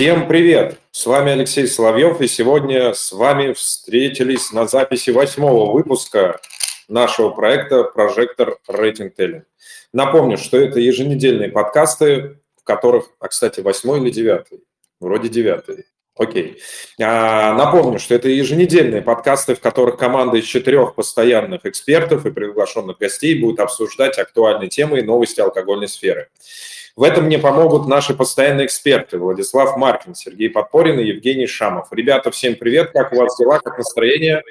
Всем привет! С вами Алексей Соловьев, и сегодня с вами встретились на записи восьмого выпуска нашего проекта «Прожектор Рейтинг Теллинг». Напомню, что это еженедельные подкасты, в которых, а, кстати, восьмой или девятый? Вроде девятый. Окей. А, напомню, что это еженедельные подкасты, в которых команда из четырех постоянных экспертов и приглашенных гостей будет обсуждать актуальные темы и новости алкогольной сферы. В этом мне помогут наши постоянные эксперты Владислав Маркин, Сергей Подпорин и Евгений Шамов. Ребята, всем привет, как у вас дела, как настроение?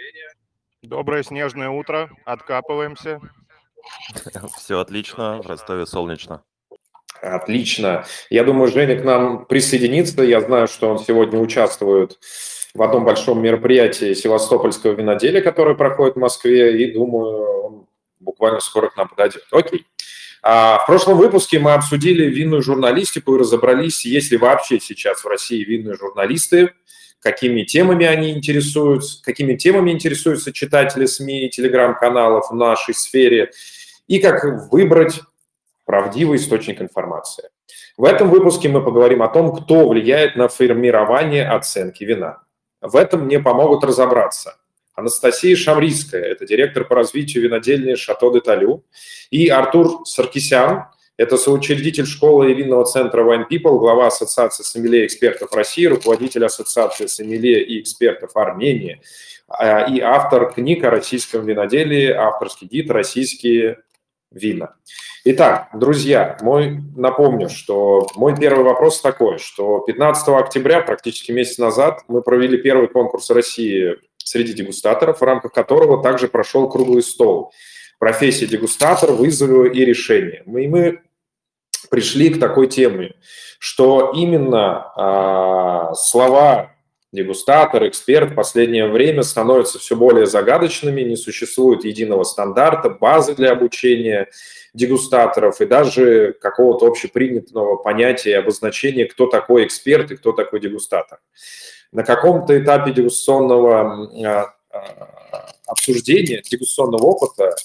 Доброе снежное утро, откапываемся. Все отлично, в Ростове солнечно. Отлично. Я думаю, Женя к нам присоединится. Я знаю, что он сегодня участвует в одном большом мероприятии Севастопольского виноделия, которое проходит в Москве, и думаю, он буквально скоро к нам подойдет. Окей. А в прошлом выпуске мы обсудили винную журналистику и разобрались, есть ли вообще сейчас в России винные журналисты, какими темами они интересуются, какими темами интересуются читатели СМИ и телеграм-каналов в нашей сфере, и как выбрать правдивый источник информации. В этом выпуске мы поговорим о том, кто влияет на формирование оценки вина. В этом мне помогут разобраться Анастасия Шамрийская, это директор по развитию винодельни «Шато де Талю», и Артур Саркисян, это соучредитель школы и винного центра Wine People, глава Ассоциации сомелье экспертов России, руководитель Ассоциации сомелье и экспертов Армении а, и автор книг о российском виноделии, авторский гид «Российские вина». Итак, друзья, мой, напомню, что мой первый вопрос такой, что 15 октября, практически месяц назад, мы провели первый конкурс России среди дегустаторов, в рамках которого также прошел круглый стол. Профессия дегустатор, вызовы и решения. Мы, мы пришли к такой теме, что именно а, слова дегустатор, эксперт в последнее время становятся все более загадочными, не существует единого стандарта, базы для обучения дегустаторов и даже какого-то общепринятого понятия и обозначения, кто такой эксперт и кто такой дегустатор на каком-то этапе дегустационного а, а, обсуждения, дегустационного опыта,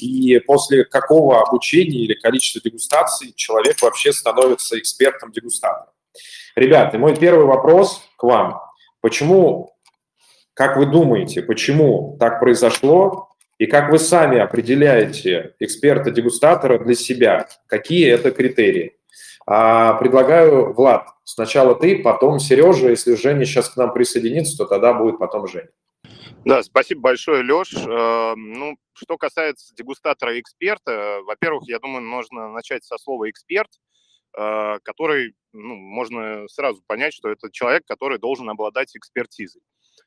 и после какого обучения или количества дегустаций человек вообще становится экспертом-дегустатором. Ребята, мой первый вопрос к вам. Почему, как вы думаете, почему так произошло, и как вы сами определяете эксперта-дегустатора для себя? Какие это критерии? А, предлагаю, Влад, сначала ты, потом Сережа. Если Женя сейчас к нам присоединится, то тогда будет потом Женя. Да, спасибо большое, Леш. Э, ну, что касается дегустатора и эксперта, во-первых, я думаю, нужно начать со слова «эксперт», э, который, ну, можно сразу понять, что это человек, который должен обладать экспертизой.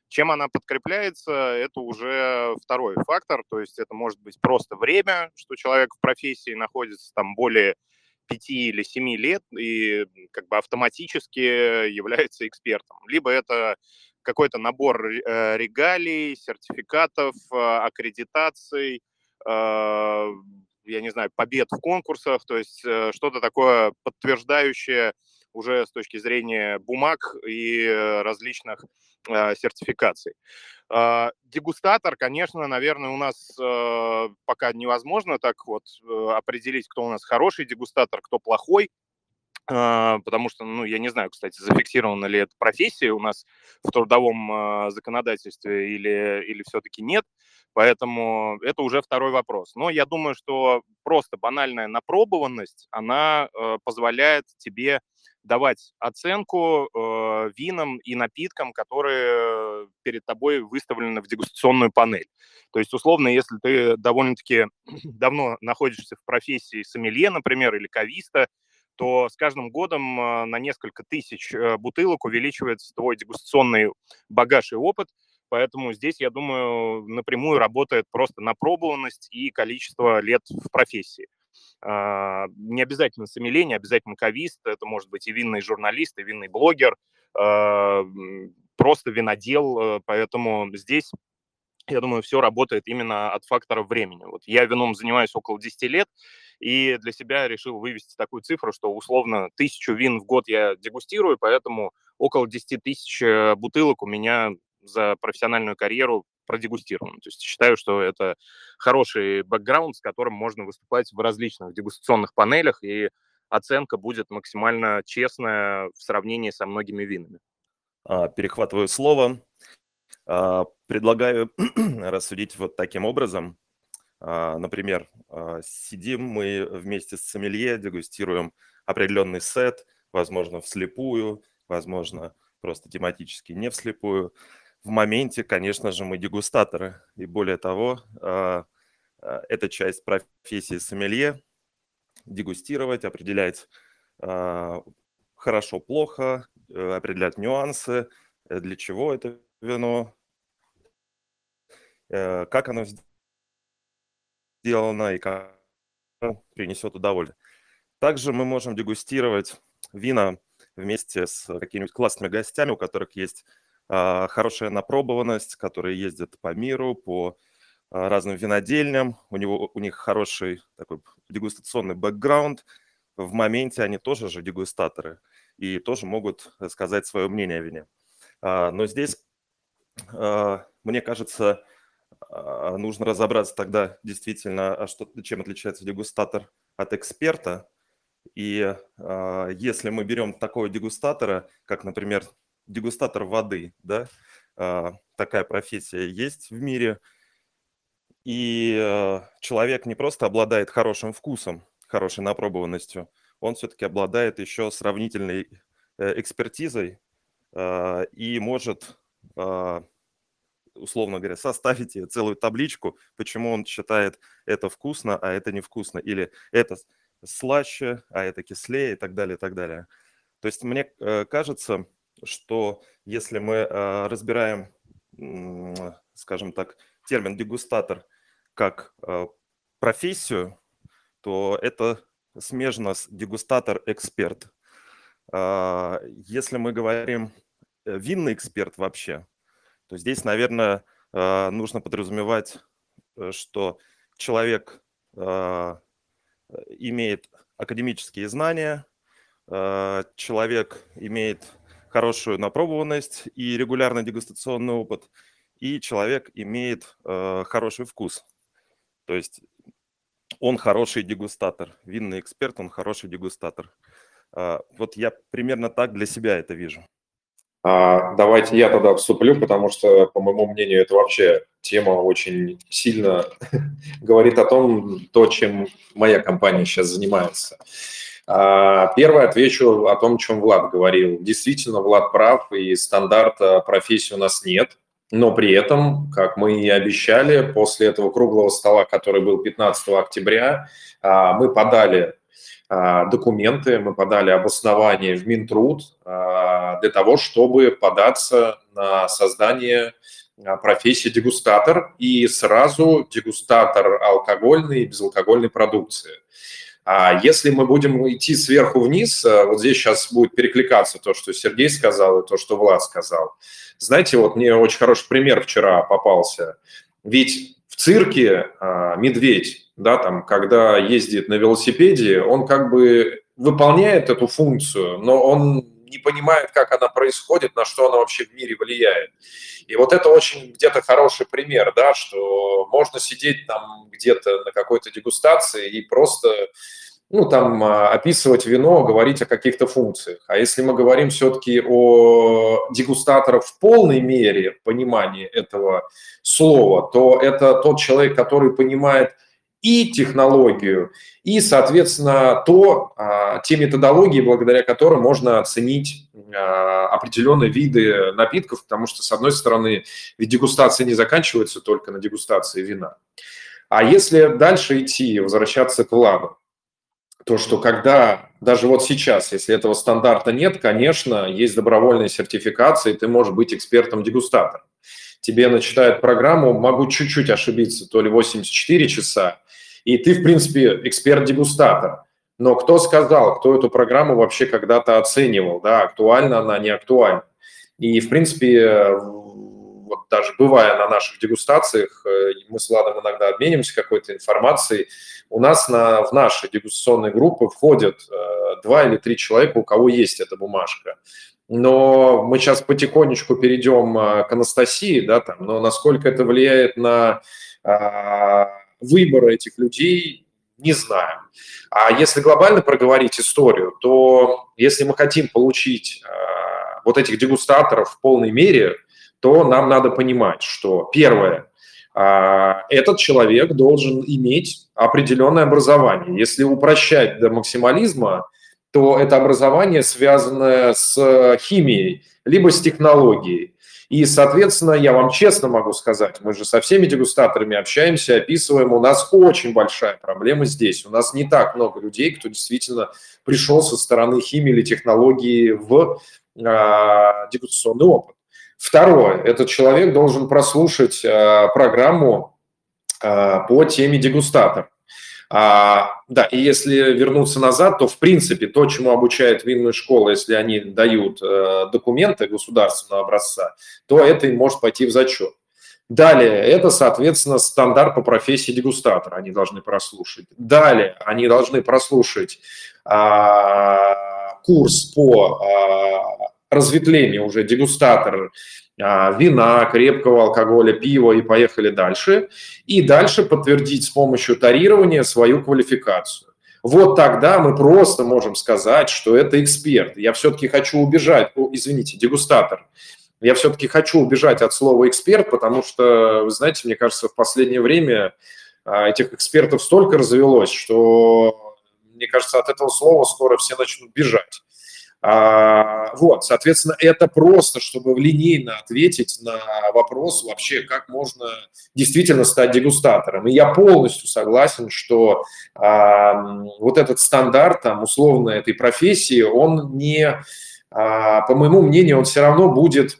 Чем она подкрепляется, это уже второй фактор, то есть это может быть просто время, что человек в профессии находится там более пяти или семи лет и как бы автоматически является экспертом. Либо это какой-то набор э, регалий, сертификатов, а, аккредитаций, а, я не знаю, побед в конкурсах, то есть э, что-то такое подтверждающее уже с точки зрения бумаг и различных сертификаций. А, дегустатор, конечно, наверное, у нас э, пока невозможно так вот э, определить, кто у нас хороший дегустатор, кто плохой, а, потому что, ну, я не знаю, кстати, зафиксирована ли эта профессия у нас в трудовом законодательстве или, или все-таки нет, поэтому это уже второй вопрос. Но я думаю, что просто банальная напробованность, она э, позволяет тебе давать оценку э, винам и напиткам, которые перед тобой выставлены в дегустационную панель. То есть, условно, если ты довольно-таки давно находишься в профессии сомелье, например, или кависта, то с каждым годом э, на несколько тысяч э, бутылок увеличивается твой дегустационный багаж и опыт, Поэтому здесь, я думаю, напрямую работает просто напробованность и количество лет в профессии. А, не обязательно сомелье, не обязательно кавист, это может быть и винный журналист, и винный блогер, а, просто винодел, э, поэтому здесь я думаю, все работает именно от фактора времени. Вот я вином занимаюсь около 10 лет, и для себя решил вывести такую цифру, что условно тысячу вин в год я дегустирую, поэтому около 10 тысяч э, бутылок у меня за профессиональную карьеру продегустирован. То есть считаю, что это хороший бэкграунд, с которым можно выступать в различных дегустационных панелях и оценка будет максимально честная в сравнении со многими винами. А, перехватываю слово. А, предлагаю рассудить вот таким образом. А, например, сидим мы вместе с сомелье, дегустируем определенный сет, возможно, вслепую, возможно, просто тематически не вслепую. В моменте, конечно же, мы дегустаторы. И более того, это часть профессии сомелье – дегустировать, определять хорошо-плохо, э, определять нюансы, э, для чего это вино, э, как оно сделано и как принесет удовольствие. Также мы можем дегустировать вина вместе с какими-нибудь классными гостями, у которых есть а, хорошая напробованность, которые ездят по миру, по а, разным винодельням, у, него, у них хороший такой дегустационный бэкграунд. В моменте они тоже же дегустаторы и тоже могут сказать свое мнение о вине. А, но здесь, мне кажется, нужно разобраться тогда действительно, а чем отличается дегустатор от эксперта. И если мы берем такого дегустатора, как, например, дегустатор воды, да, такая профессия есть в мире – и э, человек не просто обладает хорошим вкусом, хорошей напробованностью, он все-таки обладает еще сравнительной э, экспертизой э, и может, условно говоря, составить целую табличку, почему он считает это вкусно, а это невкусно, или это слаще, а это кислее и так далее, и так далее. То есть мне кажется, что если мы разбираем, скажем так, термин дегустатор – как э, профессию, то это смежно с дегустатор-эксперт. А, если мы говорим э, винный эксперт вообще, то здесь, наверное, э, нужно подразумевать, что человек имеет академические знания, человек имеет хорошую напробованность и регулярный дегустационный опыт, и человек имеет хороший вкус. То есть он хороший дегустатор, винный эксперт, он хороший дегустатор. А, вот я примерно так для себя это вижу. А, давайте я тогда вступлю, потому что, по моему мнению, это вообще тема очень сильно говорит о том, то, чем моя компания сейчас занимается. А, первое, отвечу о том, о чем Влад говорил. Действительно, Влад прав, и стандарта профессии у нас нет. Но при этом, как мы и обещали, после этого круглого стола, который был 15 октября, а, мы подали а, документы, мы подали обоснование в Минтруд для того, чтобы податься на создание профессии дегустатор и сразу дегустатор алкогольной и безалкогольной продукции. А если мы будем идти сверху вниз, вот здесь сейчас будет перекликаться то, что Сергей сказал и то, что Влад сказал – знаете, вот мне очень хороший пример вчера попался. Ведь в цирке а, медведь, да, там, когда ездит на велосипеде, он как бы выполняет эту функцию, но он не понимает, как она происходит, на что она вообще в мире влияет. И вот это очень где-то хороший пример, да, что можно сидеть там где-то на какой-то дегустации и просто ну, там, а, описывать вино, говорить о каких-то функциях. А если мы говорим все-таки о дегустаторах в полной мере понимании этого слова, то это тот человек, который понимает и технологию, и, соответственно, то, а, те методологии, благодаря которым можно оценить а, определенные виды напитков, потому что, с одной стороны, ведь дегустация не заканчивается только на дегустации вина. А если дальше идти, возвращаться к Владу, то, что когда, даже вот сейчас, если этого стандарта нет, конечно, есть добровольная сертификация, и ты можешь быть экспертом-дегустатором. Тебе начитают программу, могу чуть-чуть ошибиться, то ли 84 часа, и ты, в принципе, эксперт-дегустатор. Но кто сказал, кто эту программу вообще когда-то оценивал, да, актуальна она, не актуальна. И, в принципе, вот даже бывая на наших дегустациях, э, мы с Владом иногда обменимся какой-то информацией, у нас на, в наши дегустационные группы входят э, два или три человека, у кого есть эта бумажка. Но мы сейчас потихонечку перейдем э, к Анастасии, да, там, но насколько это влияет на э, выбор этих людей, Не знаю. А если глобально проговорить историю, то если мы хотим получить э, вот этих дегустаторов в полной мере, то нам надо понимать, что первое, э, этот человек должен иметь определенное образование. Если упрощать до максимализма, то это образование связано с химией, либо с технологией. И, соответственно, я вам честно могу сказать, мы же со всеми дегустаторами общаемся, описываем, у нас очень большая проблема здесь. У нас не так много людей, кто действительно пришел со стороны химии или технологии в э, дегустационный опыт. Второе, этот человек должен прослушать э, программу э, по теме дегустатор. А, да, и если вернуться назад, то в принципе то, чему обучает винную школа, если они дают э, документы государственного образца, то это им может пойти в зачет. Далее, это, соответственно, стандарт по профессии дегустатора они должны прослушать. Далее, они должны прослушать а, курс по а, разветвлению уже дегустатор а, вина, крепкого алкоголя, пива и поехали дальше. И дальше подтвердить с помощью тарирования свою квалификацию. Вот тогда мы просто можем сказать, что это эксперт. Я все-таки хочу убежать, о, извините, дегустатор. Я все-таки хочу убежать от слова эксперт, потому что, вы знаете, мне кажется, в последнее время а, этих экспертов столько развелось, что, мне кажется, от этого слова скоро все начнут бежать. А, вот, соответственно, это просто, чтобы линейно ответить на вопрос вообще, как можно действительно стать дегустатором. И я полностью согласен, что а, вот этот стандарт, там, условно, этой профессии, он не, а, по моему мнению, он все равно будет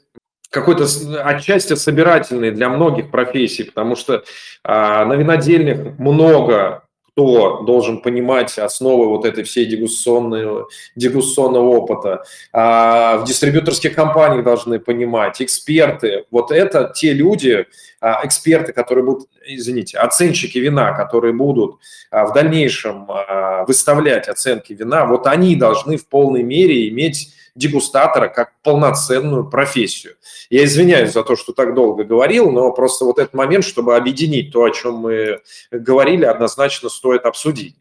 какой-то отчасти собирательный для многих профессий, потому что а, на винодельнях много кто должен понимать основы вот этой всей дегустационной, дегустационного опыта. А в дистрибьюторских компаниях должны понимать, эксперты. Вот это те люди, а, эксперты, которые будут, извините, оценщики вина, которые будут а, в дальнейшем а, выставлять оценки вина, вот они должны в полной мере иметь дегустатора как полноценную профессию. Я извиняюсь за то, что так долго говорил, но просто вот этот момент, чтобы объединить то, о чем мы говорили, однозначно стоит обсудить.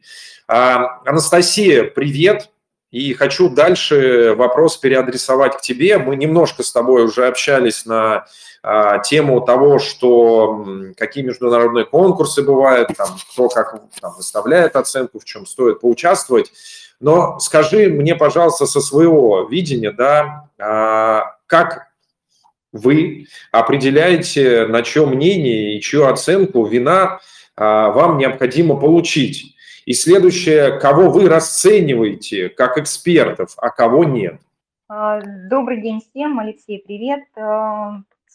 А, Анастасия, привет. И хочу дальше вопрос переадресовать к тебе. Мы немножко с тобой уже общались на а, тему того, что какие международные конкурсы бывают, там, кто как там, выставляет оценку, в чем стоит поучаствовать. Но скажи мне, пожалуйста, со своего видения, да, а, как вы определяете, на чье мнение и чью оценку вина а, вам необходимо получить. И следующее, кого вы расцениваете как экспертов, а кого нет. А, добрый день всем, Алексей, привет.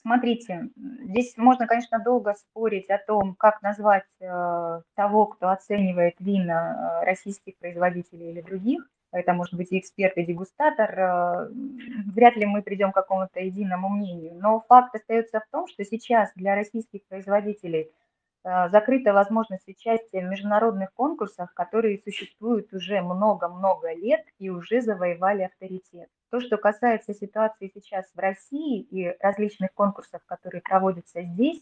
Смотрите, здесь можно, конечно, долго спорить о том, как назвать э, того, кто оценивает вина э, российских производителей или других. Это может быть и эксперт, и дегустатор. Э, вряд ли мы придем к какому-то единому мнению. Но факт остается в том, что сейчас для российских производителей закрыта возможность участия в международных конкурсах, которые существуют уже много-много лет и уже завоевали авторитет. То, что касается ситуации сейчас в России и различных конкурсов, которые проводятся здесь,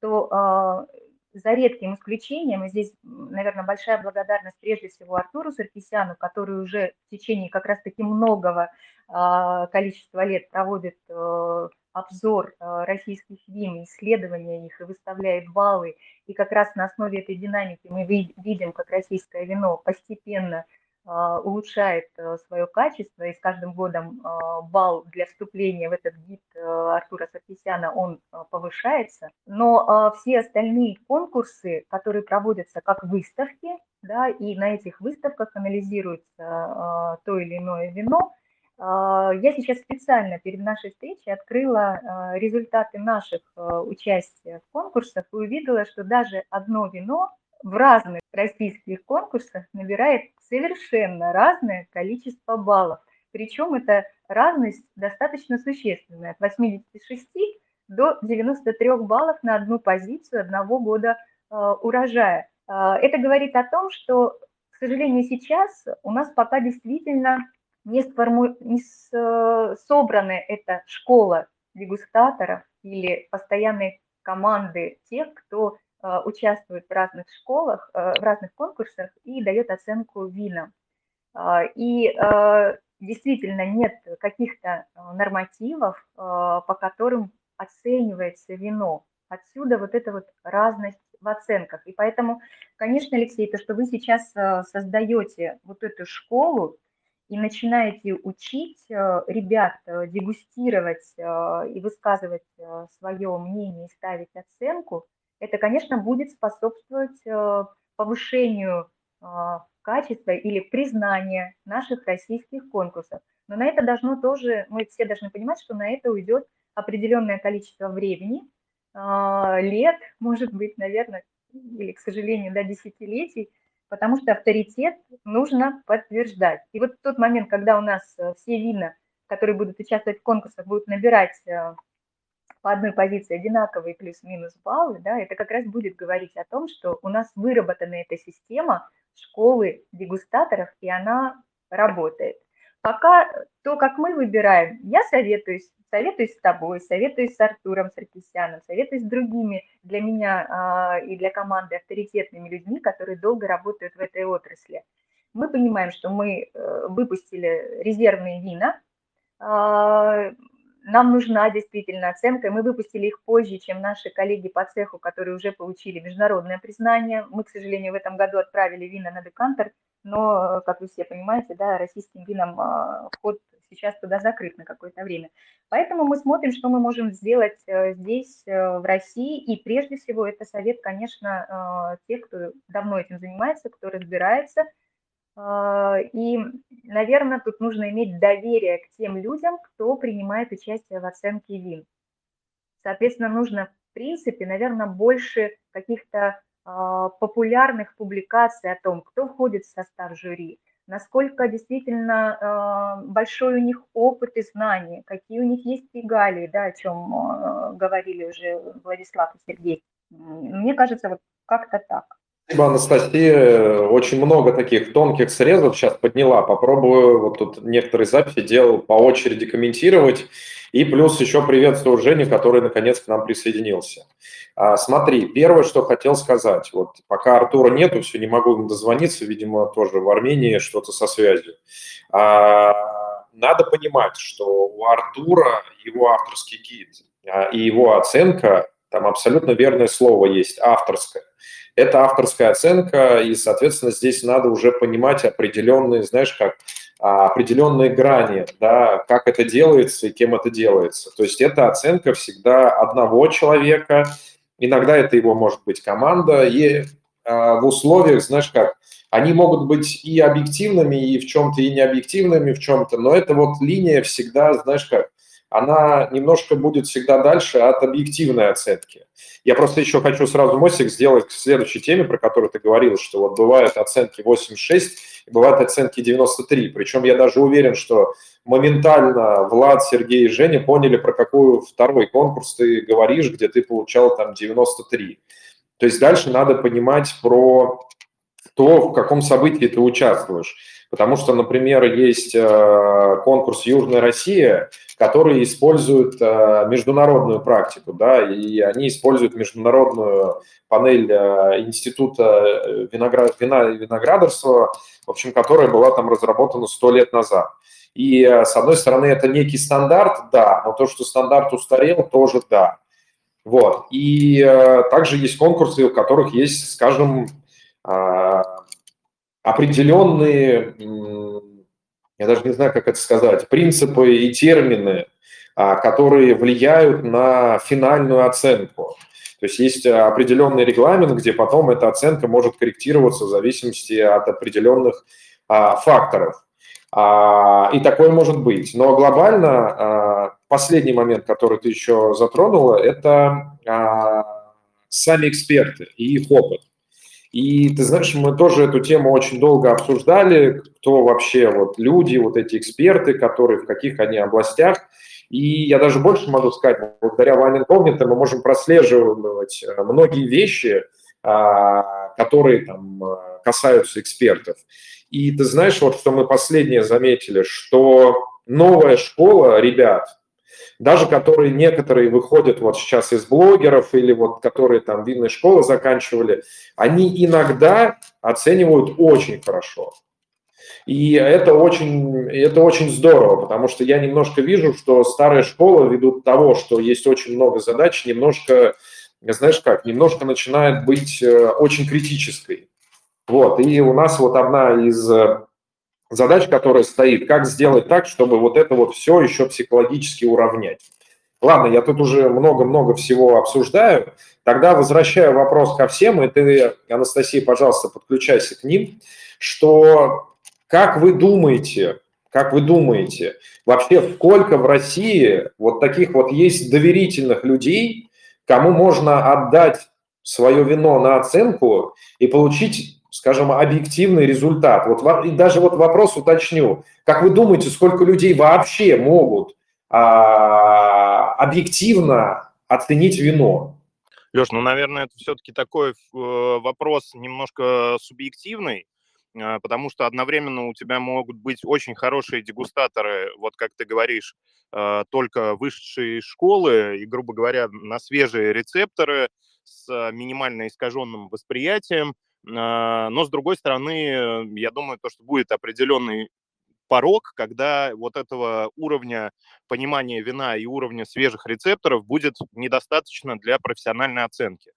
то э, за редким исключением, и здесь, наверное, большая благодарность прежде всего Артуру Саркисяну, который уже в течение как раз-таки многого э, количества лет проводит э, обзор э, российских вин, исследования их и выставляет баллы. И как раз на основе этой динамики мы видим, как российское вино постепенно улучшает э, свое качество, и с каждым годом а, балл для вступления в этот гид э, Артура Саркисяна, он а, повышается. Но все остальные конкурсы, которые проводятся как выставки, да, и на этих выставках анализируется то или иное вино, я сейчас специально перед нашей встречей открыла результаты наших участия в конкурсах и увидела, что даже одно вино в разных российских конкурсах набирает совершенно разное количество баллов. Причем эта разность достаточно существенная, от 86 до 93 баллов на одну позицию одного года э, урожая. Э, это говорит о том, что, к сожалению, сейчас у нас пока действительно не, сформу... не с... Э, собрана эта школа дегустаторов или постоянной команды тех, кто участвует в разных школах, в разных конкурсах и дает оценку винам. И действительно нет каких-то нормативов, по которым оценивается вино. Отсюда вот эта вот разность в оценках. И поэтому, конечно, Алексей, то, что вы сейчас создаете вот эту школу, и начинаете учить э, ребят э, дегустировать э, и высказывать свое мнение и ставить оценку, это, конечно, будет способствовать повышению качества или признания наших российских конкурсов. Но на это должно тоже, мы все должны понимать, что на это уйдет определенное количество времени, лет, может быть, наверное, или, к сожалению, до десятилетий, потому что авторитет нужно подтверждать. И вот тот момент, когда у нас э, все вина, которые будут участвовать в конкурсах, будут набирать э, по одной позиции одинаковые плюс-минус баллы, да, это как раз будет говорить о том, что у нас выработана эта система школы дегустаторов, и она работает. Пока то, как мы выбираем, я советуюсь советуюсь с тобой, советуюсь с Артуром Саркисяном, советуюсь с другими для меня а, и для команды авторитетными людьми, которые долго работают в этой отрасли. Мы понимаем, что мы э, выпустили резервные вина, а, нам нужна действительно оценка, мы выпустили их позже, чем наши коллеги по цеху, которые уже получили международное признание. Мы, к сожалению, в этом году отправили вина на декантер, но, как вы все понимаете, да, российским винам а, вход сейчас туда закрыт на какое-то время. Поэтому мы смотрим, что мы можем сделать э, здесь, э, в России, и прежде всего это совет, конечно, э, тех, кто давно этим занимается, кто разбирается, и, наверное, тут нужно иметь доверие к тем людям, кто принимает участие в оценке вин. Соответственно, нужно, в принципе, наверное, больше каких-то популярных публикаций о том, кто входит в состав жюри, насколько действительно э, большой у них опыт и знания, какие у них есть регалии, да, о чем говорили уже Владислав и Сергей. Мне кажется, вот как-то так. Спасибо, Анастасия. Очень много таких тонких срезов сейчас подняла. Попробую вот тут некоторые записи делал по очереди комментировать. И плюс еще приветствую Женю, который наконец к нам присоединился. А, смотри, первое, что хотел сказать. Вот пока Артура нету, все не могу ему дозвониться, видимо, тоже в Армении что-то со связью. А, надо понимать, что у Артура его авторский гид а, и его оценка, там абсолютно верное слово есть, авторская. Это авторская оценка, и, соответственно, здесь надо уже понимать определенные, знаешь, как определенные грани, да, как это делается и кем это делается. То есть это оценка всегда одного человека, иногда это его может быть команда, и а, в условиях, знаешь как, они могут быть и объективными, и в чем-то, и необъективными в чем-то, но эта вот линия всегда, знаешь как, она немножко будет всегда дальше от объективной оценки. Я просто еще хочу сразу мостик сделать к следующей теме, про которую ты говорил, что вот бывают оценки 86, и бывают оценки 93. Причем я даже уверен, что моментально Влад, Сергей и Женя поняли, про какой второй конкурс ты говоришь, где ты получал там 93. То есть дальше надо понимать про то, в каком событии ты участвуешь. Потому что, например, есть э, конкурс «Южная Россия», который использует э, международную практику, да, и они используют международную панель э, Института виноград, вина и виноградарства, в общем, которая была там разработана сто лет назад. И, с одной стороны, это некий стандарт, да, но то, что стандарт устарел, тоже да. Вот. И также есть конкурсы, у которых есть, скажем, определенные, я даже не знаю, как это сказать, принципы и термины, а, которые влияют на финальную оценку. То есть есть определенный регламент, где потом эта оценка может корректироваться в зависимости от определенных а, факторов. А, и такое может быть. Но глобально последний момент, который ты еще затронула, это сами эксперты и их опыт. И ты знаешь, мы тоже эту тему очень долго обсуждали, кто вообще вот люди, вот эти эксперты, которые в каких они областях. И я даже больше могу сказать, благодаря Wine Incognito мы можем прослеживать э, многие вещи, а, которые там э, касаются экспертов. И ты знаешь, вот что мы последнее заметили, что новая школа ребят, даже которые некоторые выходят вот сейчас из блогеров или вот которые там винные школы заканчивали, они иногда оценивают очень хорошо. И это очень, это очень здорово, потому что я немножко вижу, что старые школы, ввиду того, что есть очень много задач, немножко, знаешь как, немножко начинает быть э, очень критической. Вот, и у нас вот одна из э, задач, которая стоит, как сделать так, чтобы вот это вот все еще психологически уравнять. Ладно, я тут уже много-много всего обсуждаю. Тогда возвращаю вопрос ко всем, и ты, Анастасия, пожалуйста, подключайся к ним, что как вы думаете, как вы думаете, вообще сколько в России вот таких вот есть доверительных людей, кому можно отдать свое вино на оценку и получить скажем, объективный результат. Вот и даже вот вопрос уточню. Как вы думаете, сколько людей вообще могут а, объективно оценить вино? Леш, ну, наверное, это все-таки такой э, вопрос немножко субъективный, э, потому что одновременно у тебя могут быть очень хорошие дегустаторы, вот как ты говоришь, э, только высшие школы и, грубо говоря, на свежие рецепторы с минимально искаженным восприятием, но, с другой стороны, я думаю, то, что будет определенный порог, когда вот этого уровня понимания вина и уровня свежих рецепторов будет недостаточно для профессиональной оценки.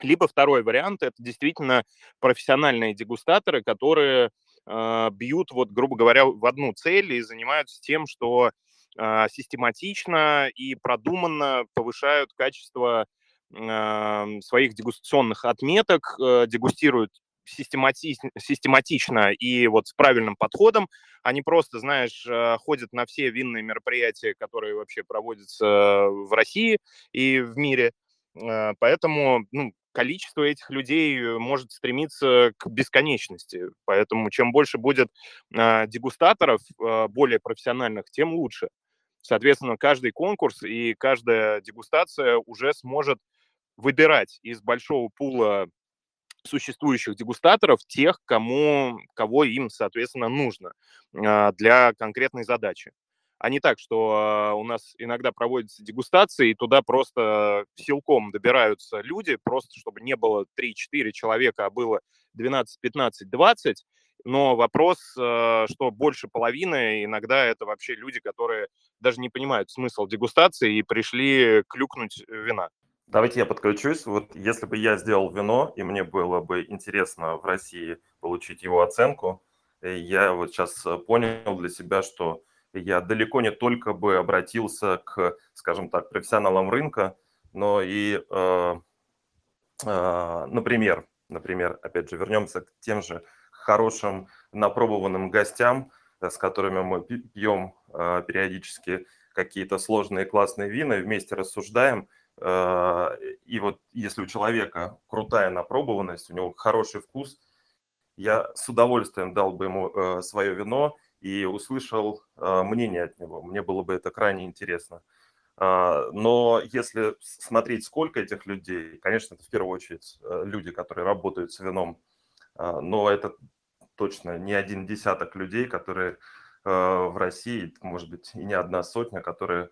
Либо второй вариант – это действительно профессиональные дегустаторы, которые э, бьют, вот, грубо говоря, в одну цель и занимаются тем, что э, систематично и продуманно повышают качество своих дегустационных отметок, э, дегустируют систематично, систематично и вот с правильным подходом. Они просто, знаешь, э, ходят на все винные мероприятия, которые вообще проводятся в России и в мире. Э, поэтому ну, количество этих людей может стремиться к бесконечности. Поэтому чем больше будет дегустаторов, более профессиональных, тем лучше. Соответственно, каждый конкурс и каждая дегустация уже сможет выбирать из большого пула существующих дегустаторов тех, кому, кого им, соответственно, нужно а, для конкретной задачи. А не так, что а, у нас иногда проводятся дегустации, и туда просто силком добираются люди, просто чтобы не было 3-4 человека, а было 12, 15, 20. Но вопрос, а, что больше половины, иногда это вообще люди, которые даже не понимают смысл дегустации и пришли клюкнуть вина. Давайте я подключусь. Вот если бы я сделал вино, и мне было бы интересно в России получить его оценку, э, я вот сейчас э, понял для себя, что я далеко не только бы обратился к, скажем так, профессионалам рынка, но и, э, э, например, например, опять же, вернемся к тем же хорошим напробованным гостям, э, с которыми мы пьем э, периодически какие-то сложные классные вина вместе рассуждаем – и вот если у человека крутая напробованность, у него хороший вкус, я с удовольствием дал бы ему э, свое вино и услышал э, мнение от него. Мне было бы это крайне интересно. Но если смотреть, сколько этих людей, конечно, это в первую очередь люди, которые работают с вином, но это точно не один десяток людей, которые в России, может быть, и не одна сотня, которые Э,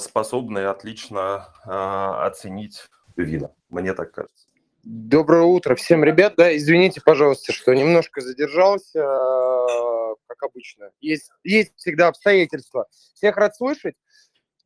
способны отлично а, оценить вина. Мне так кажется. Доброе утро всем, ребят. Да, извините, пожалуйста, что немножко задержался, э, как обычно. Есть, есть всегда обстоятельства. Всех рад слышать.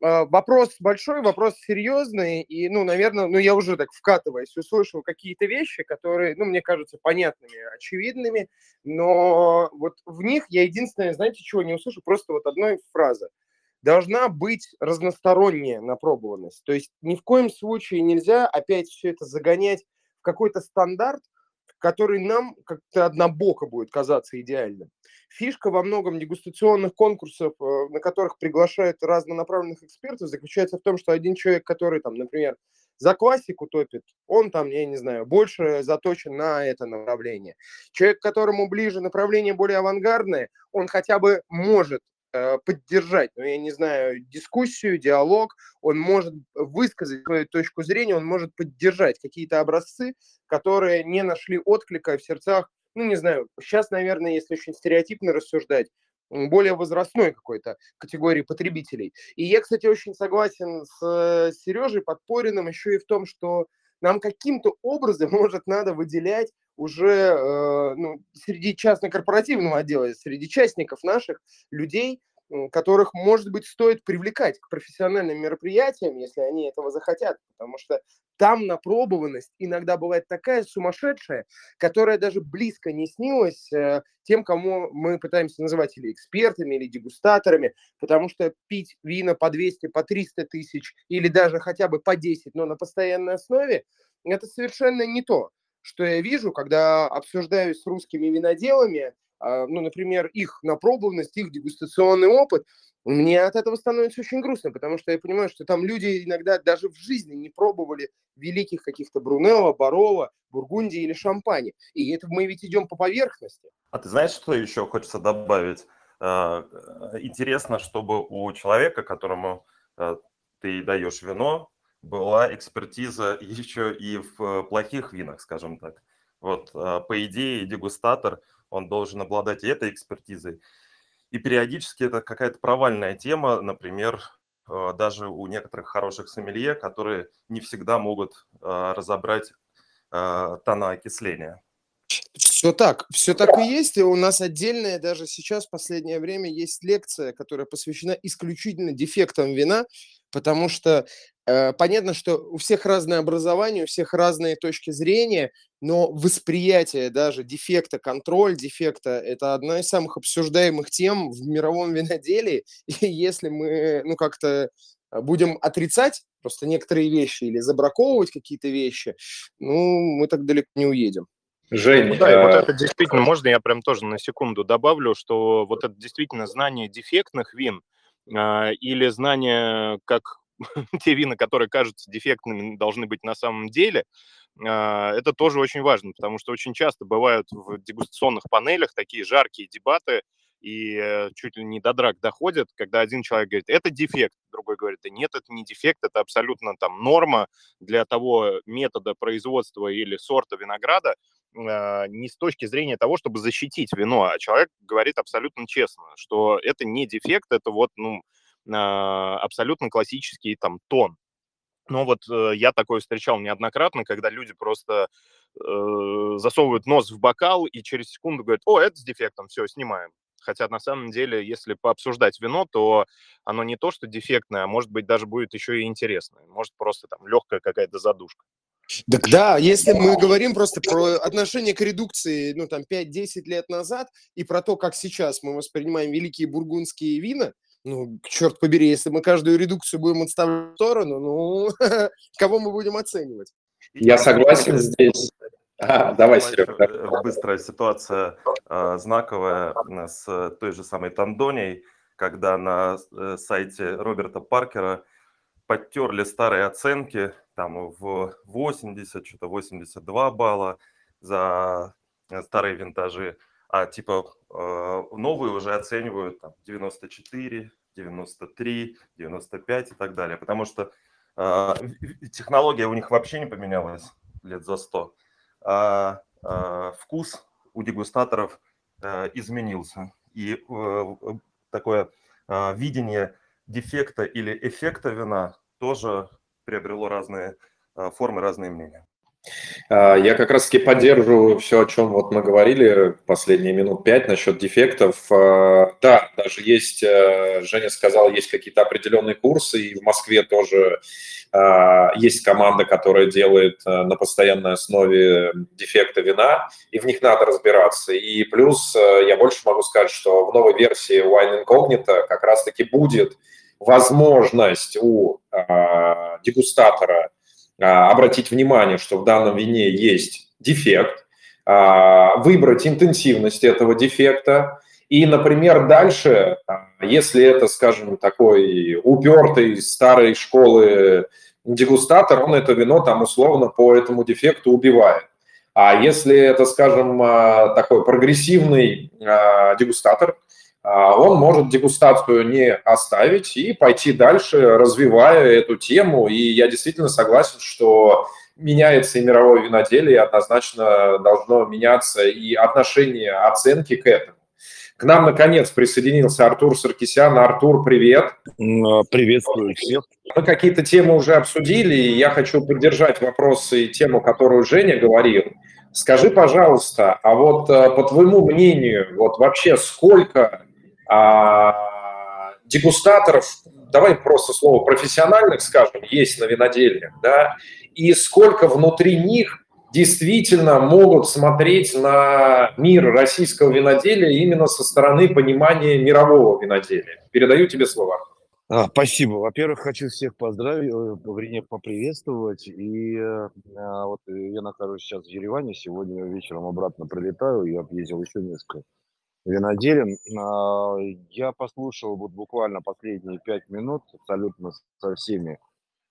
Э, вопрос большой, вопрос серьезный, и, ну, наверное, ну, я уже так вкатываясь, услышал какие-то вещи, которые, ну, мне кажутся понятными, очевидными, но вот в них я единственное, знаете, чего не услышу, просто вот одной фразы – должна быть разносторонняя напробованность. То есть ни в коем случае нельзя опять все это загонять в какой-то стандарт, который нам как-то однобоко будет казаться идеальным. Фишка во многом дегустационных конкурсов, э, на которых приглашают разнонаправленных экспертов, заключается в том, что один человек, который там, например, за классику топит, он там, я не знаю, больше заточен на это направление. Человек, которому ближе направление более авангардное, он хотя бы может поддержать, ну, я не знаю, дискуссию, диалог, он может высказать свою точку зрения, он может поддержать какие-то образцы, которые не нашли отклика в сердцах, ну, не знаю, сейчас, наверное, если очень стереотипно рассуждать, более возрастной какой-то категории потребителей. И я, кстати, очень согласен с Сережей Подпориным еще и в том, что нам каким-то образом, может, надо выделять уже э, ну, среди частно-корпоративного отдела, среди частников наших людей, которых, может быть, стоит привлекать к профессиональным мероприятиям, если они этого захотят, потому что там напробованность иногда бывает такая сумасшедшая, которая даже близко не снилась э, тем, кому мы пытаемся называть или экспертами, или дегустаторами, потому что пить вина по 200, по 300 тысяч или даже хотя бы по 10, но на постоянной основе, это совершенно не то, что я вижу, когда обсуждаю с русскими виноделами а, ну, например, их напробованность, их дегустационный опыт, мне от этого становится очень грустно, потому что я понимаю, что там люди иногда даже в жизни не пробовали великих каких-то Брунелло, Барола, Бургундии или Шампани. И это мы ведь идем по поверхности. А ты знаешь, что еще хочется добавить? А, интересно, чтобы у человека, которому а, ты даешь вино, была экспертиза еще и в плохих винах, скажем так. Вот, по идее, дегустатор – он должен обладать этой экспертизой. И периодически это какая-то провальная тема, например, э, даже у некоторых хороших сомелье, которые не всегда могут э, разобрать э, тона окисления. Все так, все так и есть. И у нас отдельная даже сейчас в последнее время есть лекция, которая посвящена исключительно дефектам вина, потому что э, понятно, что у всех разное образование, у всех разные точки зрения, но восприятие даже дефекта, контроль дефекта – это одна из самых обсуждаемых тем в мировом виноделии. И если мы, ну, как-то будем отрицать просто некоторые вещи или забраковывать какие-то вещи, ну, мы так далеко не уедем. Жень, ну, да, и вот э, это действительно, можно я прям тоже на секунду добавлю, что вот это действительно знание дефектных вин э, или знание, как те вина, которые кажутся дефектными, должны быть на самом деле, э, это тоже очень важно, потому что очень часто бывают в дегустационных панелях такие жаркие дебаты, и э, чуть ли не до драк доходят, когда один человек говорит, это дефект, другой говорит, нет, это не дефект, это абсолютно там норма для того метода производства или сорта винограда, а, не с точки зрения того, чтобы защитить вино, а человек говорит абсолютно честно, что это не дефект, это вот, ну, а, абсолютно классический там тон. Но вот э, я такое встречал неоднократно, когда люди просто э, засовывают нос в бокал и через секунду говорят, о, это с дефектом, все, снимаем. Хотя на самом деле, если пообсуждать вино, то оно не то, что дефектное, а может быть даже будет еще и интересное. Может просто там легкая какая-то задушка. Так да, если мы говорим просто про отношение к редукции, ну там 5-10 лет назад и про то, как сейчас мы воспринимаем великие бургундские вина, ну, черт побери, если мы каждую редукцию будем отставлять в сторону, ну, кого мы будем оценивать? Я согласен здесь. А, давай, Серега. Э, быстрая ситуация э, знаковая с той же самой Тандонией, когда на э, сайте Роберта Паркера подтерли старые оценки, там в 80, что-то 82 балла за старые винтажи, а типа новые уже оценивают там 94, 93, 95 и так далее, потому что технология у них вообще не поменялась лет за 100 а, а вкус у дегустаторов а, изменился. И а, такое а, видение дефекта или эффекта вина тоже приобрело разные а, формы, разные мнения. А, я как раз-таки поддерживаю все, о чем вот мы говорили последние минут пять насчет дефектов. А, да, даже есть, э, Женя сказал, есть какие-то определенные курсы, и в Москве тоже а, есть команда, которая делает э, на постоянной основе дефекты вина, и в них надо разбираться. И плюс э, я больше могу сказать, что в новой версии Wine Incognito как раз-таки будет возможность у дегустатора обратить внимание, что в данном вине есть дефект, а, выбрать интенсивность этого дефекта, и, например, дальше, а, если это, скажем, такой упертый старой школы дегустатор, он это вино там условно по этому дефекту убивает. А если это, скажем, такой прогрессивный дегустатор, а, он может дегустацию не оставить и пойти дальше, развивая эту тему. И я действительно согласен, что меняется и мировое виноделие, однозначно должно меняться и отношение оценки к этому. К нам, наконец, присоединился Артур Саркисян. Артур, привет. А, приветствую всех. Мы какие-то темы уже обсудили, и я хочу поддержать вопросы и тему, которую Женя говорил. Скажи, пожалуйста, а вот э, по твоему мнению, вот вообще сколько а, дегустаторов, давай просто слово профессиональных, скажем, есть на винодельнях, да, и сколько внутри них действительно могут смотреть на мир российского виноделия именно со стороны понимания мирового виноделия. Передаю тебе слова. Спасибо. Во-первых, хочу всех поздравить, вернее, поприветствовать. И а, вот я нахожусь сейчас в Ереване, сегодня вечером обратно прилетаю, я объездил еще несколько виноделин. А, я послушал вот буквально последние пять минут абсолютно со всеми,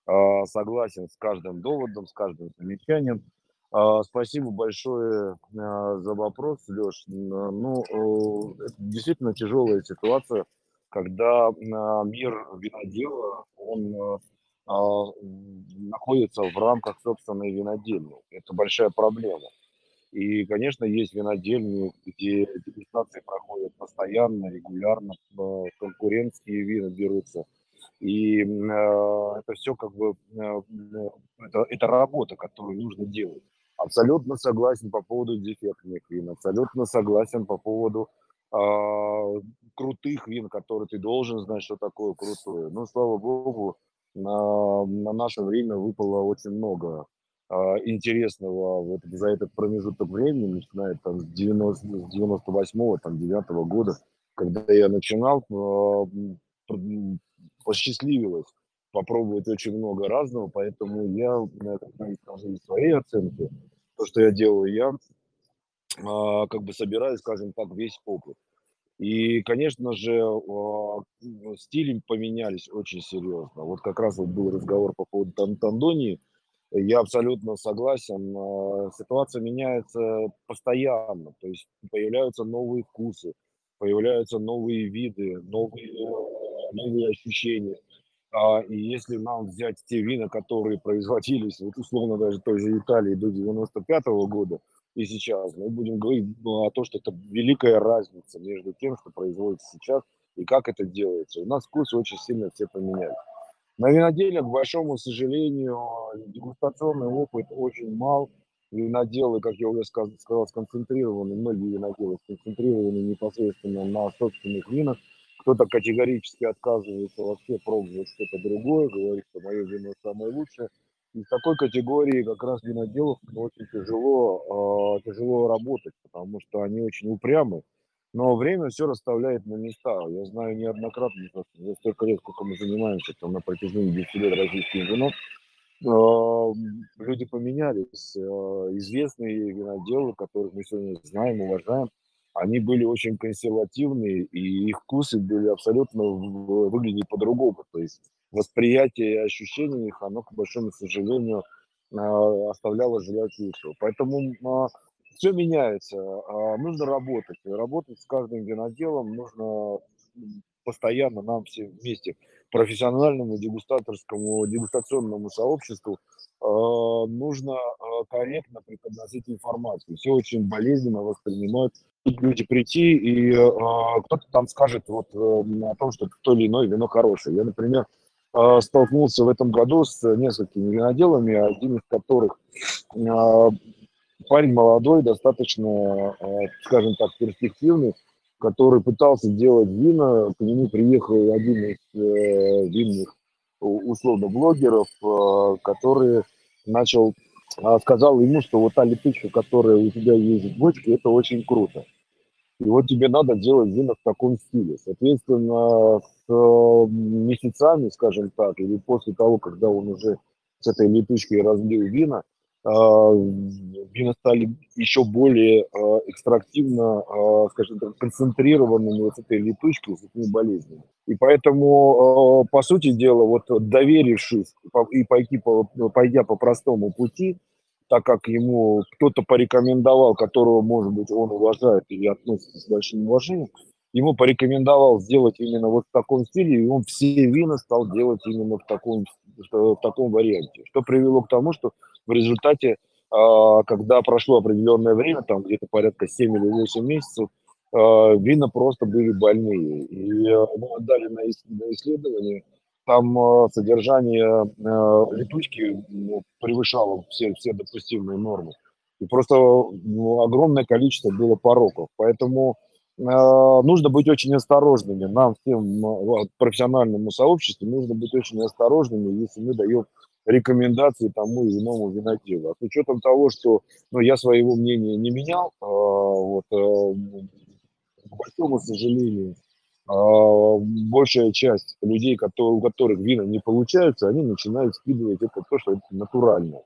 а, согласен с каждым доводом, с каждым замечанием. А, спасибо большое за вопрос, Леш. Ну, это действительно тяжелая ситуация, когда мир винодела, он находится в рамках собственной винодельни. Это большая проблема. И, конечно, есть винодельни, где дегустации проходят постоянно, регулярно, конкурентские вина берутся. И э, это все как бы, э, это, это работа, которую нужно делать. Абсолютно согласен по поводу дефектных вин, абсолютно согласен по поводу э, крутых вин, которые ты должен знать, что такое крутое. Ну, слава богу, на, на наше время выпало очень много э, интересного вот за этот промежуток времени, начиная там с, 90, с 98-го, там, 9 -го года, когда я начинал, э, посчастливилось попробовать очень много разного, поэтому я скажу своей оценки, то, что я делаю, я а, как бы собираю, скажем так, весь опыт. И, конечно же, а, стили поменялись очень серьезно. Вот как раз вот был разговор по поводу Тандонии. Я абсолютно согласен. А, ситуация меняется постоянно. То есть появляются новые вкусы, появляются новые виды, новые, новые ощущения. А, и если нам взять те вина, которые производились, вот условно даже той же Италии до 95 -го года и сейчас, мы будем говорить ну, о том, что это великая разница между тем, что производится сейчас и как это делается. У нас вкусы очень сильно все поменялись. На виноделе, к большому сожалению, дегустационный опыт очень мал. Виноделы, как я уже сказал, сконцентрированы, многие виноделы сконцентрированы непосредственно на собственных винах кто-то категорически отказывается вообще пробовать что-то другое, говорит, что мое вино самое лучшее. И в такой категории как раз виноделов очень тяжело, э, тяжело работать, потому что они очень упрямы. Но время все расставляет на места. Я знаю неоднократно, за столько лет, сколько мы занимаемся там, на протяжении 10 лет российским вином, люди поменялись. Э, известные виноделы, которых мы сегодня знаем, уважаем, они были очень консервативные, и их вкусы были абсолютно выглядели по-другому. То есть восприятие и ощущение их, оно, к большому сожалению, а, оставляло желать лучшего. Поэтому а, все меняется. А, нужно работать. Работать с каждым виноделом нужно постоянно нам все вместе, профессиональному дегустаторскому, дегустационному сообществу, нужно корректно преподносить информацию. Все очень болезненно воспринимают люди прийти, и кто-то там скажет вот э, о том, что то или иное вино хорошее. Я, например, столкнулся в этом году с несколькими виноделами, один из которых парень молодой, достаточно, э, скажем так, перспективный, который пытался делать вина, к нему приехал один из э, винных условно блогеров, э, который начал сказал ему, что вот та лепечка, которая у тебя есть в бочке, это очень круто. И вот тебе надо делать вина в таком стиле. Соответственно, с месяцами, скажем так, или после того, когда он уже с этой лепечкой разлил вина, вина стали еще более а, экстрактивно, скажем так, концентрированными вот этой лепечкой, с этими болезнями. И поэтому, по сути дела, вот доверившись и пойти, пойдя по простому пути, так как ему кто-то порекомендовал, которого, может быть, он уважает и относится с большим уважением, ему порекомендовал сделать именно вот в таком стиле, и он все вина стал делать именно в таком, в таком варианте. Что привело к тому, что в результате, а, когда прошло определенное время, там где-то порядка 7 или 8 месяцев, вина просто были больные. И мы отдали на исследование, там содержание летучки ну, превышало все, все допустимые нормы. И просто ну, огромное количество было пороков. Поэтому нужно быть очень осторожными. Нам всем профессиональному сообществу нужно быть очень осторожными, если мы даем рекомендации тому или иному виноделу. А с учетом того, что ну, я своего мнения не менял, э, вот, э, к большому сожалению, э, большая часть людей, которые, у которых вина не получаются, они начинают скидывать это то, что это натурально.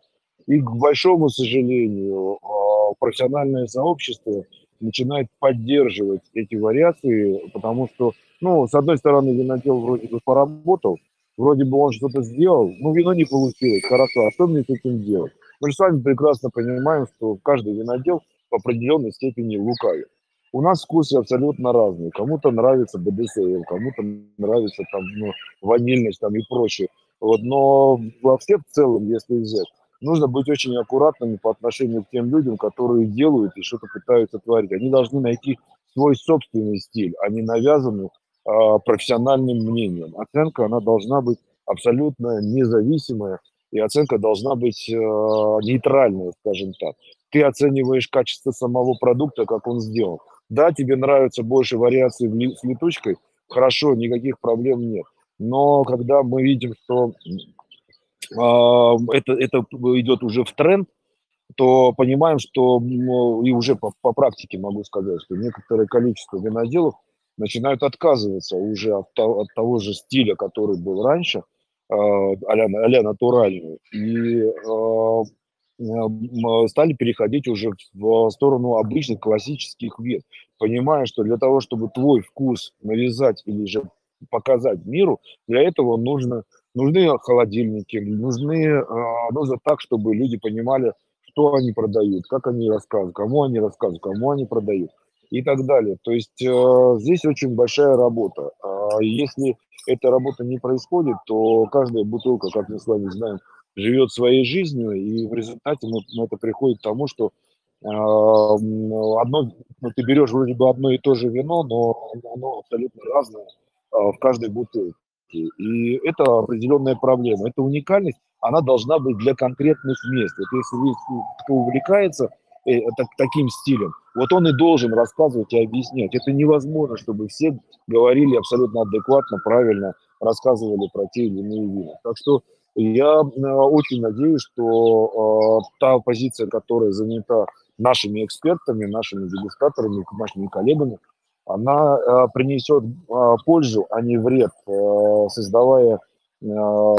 И, к большому сожалению, а, профессиональное сообщество начинает поддерживать эти вариации, потому что, ну, с одной стороны, винодел вроде бы поработал, вроде бы он что-то сделал, но вино не получилось, хорошо, а что мне с этим делать? Мы же с вами прекрасно понимаем, что каждый винодел в определенной степени лукавит. У нас вкусы абсолютно разные. Кому-то нравится БДСМ, кому-то нравится там ну, ванильность там и прочее. Вот, но вообще в целом, если взять, нужно быть очень аккуратными по отношению к тем людям, которые делают и что-то пытаются творить. Они должны найти свой собственный стиль, а не навязанный профессиональным мнением. Оценка, она должна быть абсолютно независимая, и оценка должна быть э, нейтральная, скажем так. Ты оцениваешь качество самого продукта, как он сделан. Да, тебе нравится больше вариаций с летучкой, хорошо, никаких проблем нет. Но когда мы видим, что а, это, это идет уже в тренд, то понимаем, что и уже по, по практике могу сказать, что некоторое количество виноделов начинают отказываться уже от, от того же стиля, который был раньше, а-ля, а натуральный, и а, стали переходить уже в сторону обычных классических вин, понимая, что для того, чтобы твой вкус навязать или же показать миру, для этого нужно нужны холодильники, нужны, нужно так, чтобы люди понимали, что они продают, как они рассказывают, кому они рассказывают, кому они продают и так далее. То есть э, здесь очень большая работа. А если эта работа не происходит, то каждая бутылка, как мы с вами знаем, живет своей жизнью, и в результате ну, ну, это приходит к тому, что э, одно, ну, ты берешь вроде бы одно и то же вино, но оно абсолютно разное э, в каждой бутылке. И это определенная проблема. Эта уникальность, она должна быть для конкретных мест. Вот если кто увлекается э, так, таким стилем, вот он и должен рассказывать и объяснять. Это невозможно, чтобы все говорили абсолютно адекватно, правильно, рассказывали про те или иные вина. Так что я э, очень надеюсь, что э, та позиция, которая занята нашими экспертами, нашими дегустаторами, нашими коллегами, она э, принесет э, пользу, а не вред, э, создавая, э,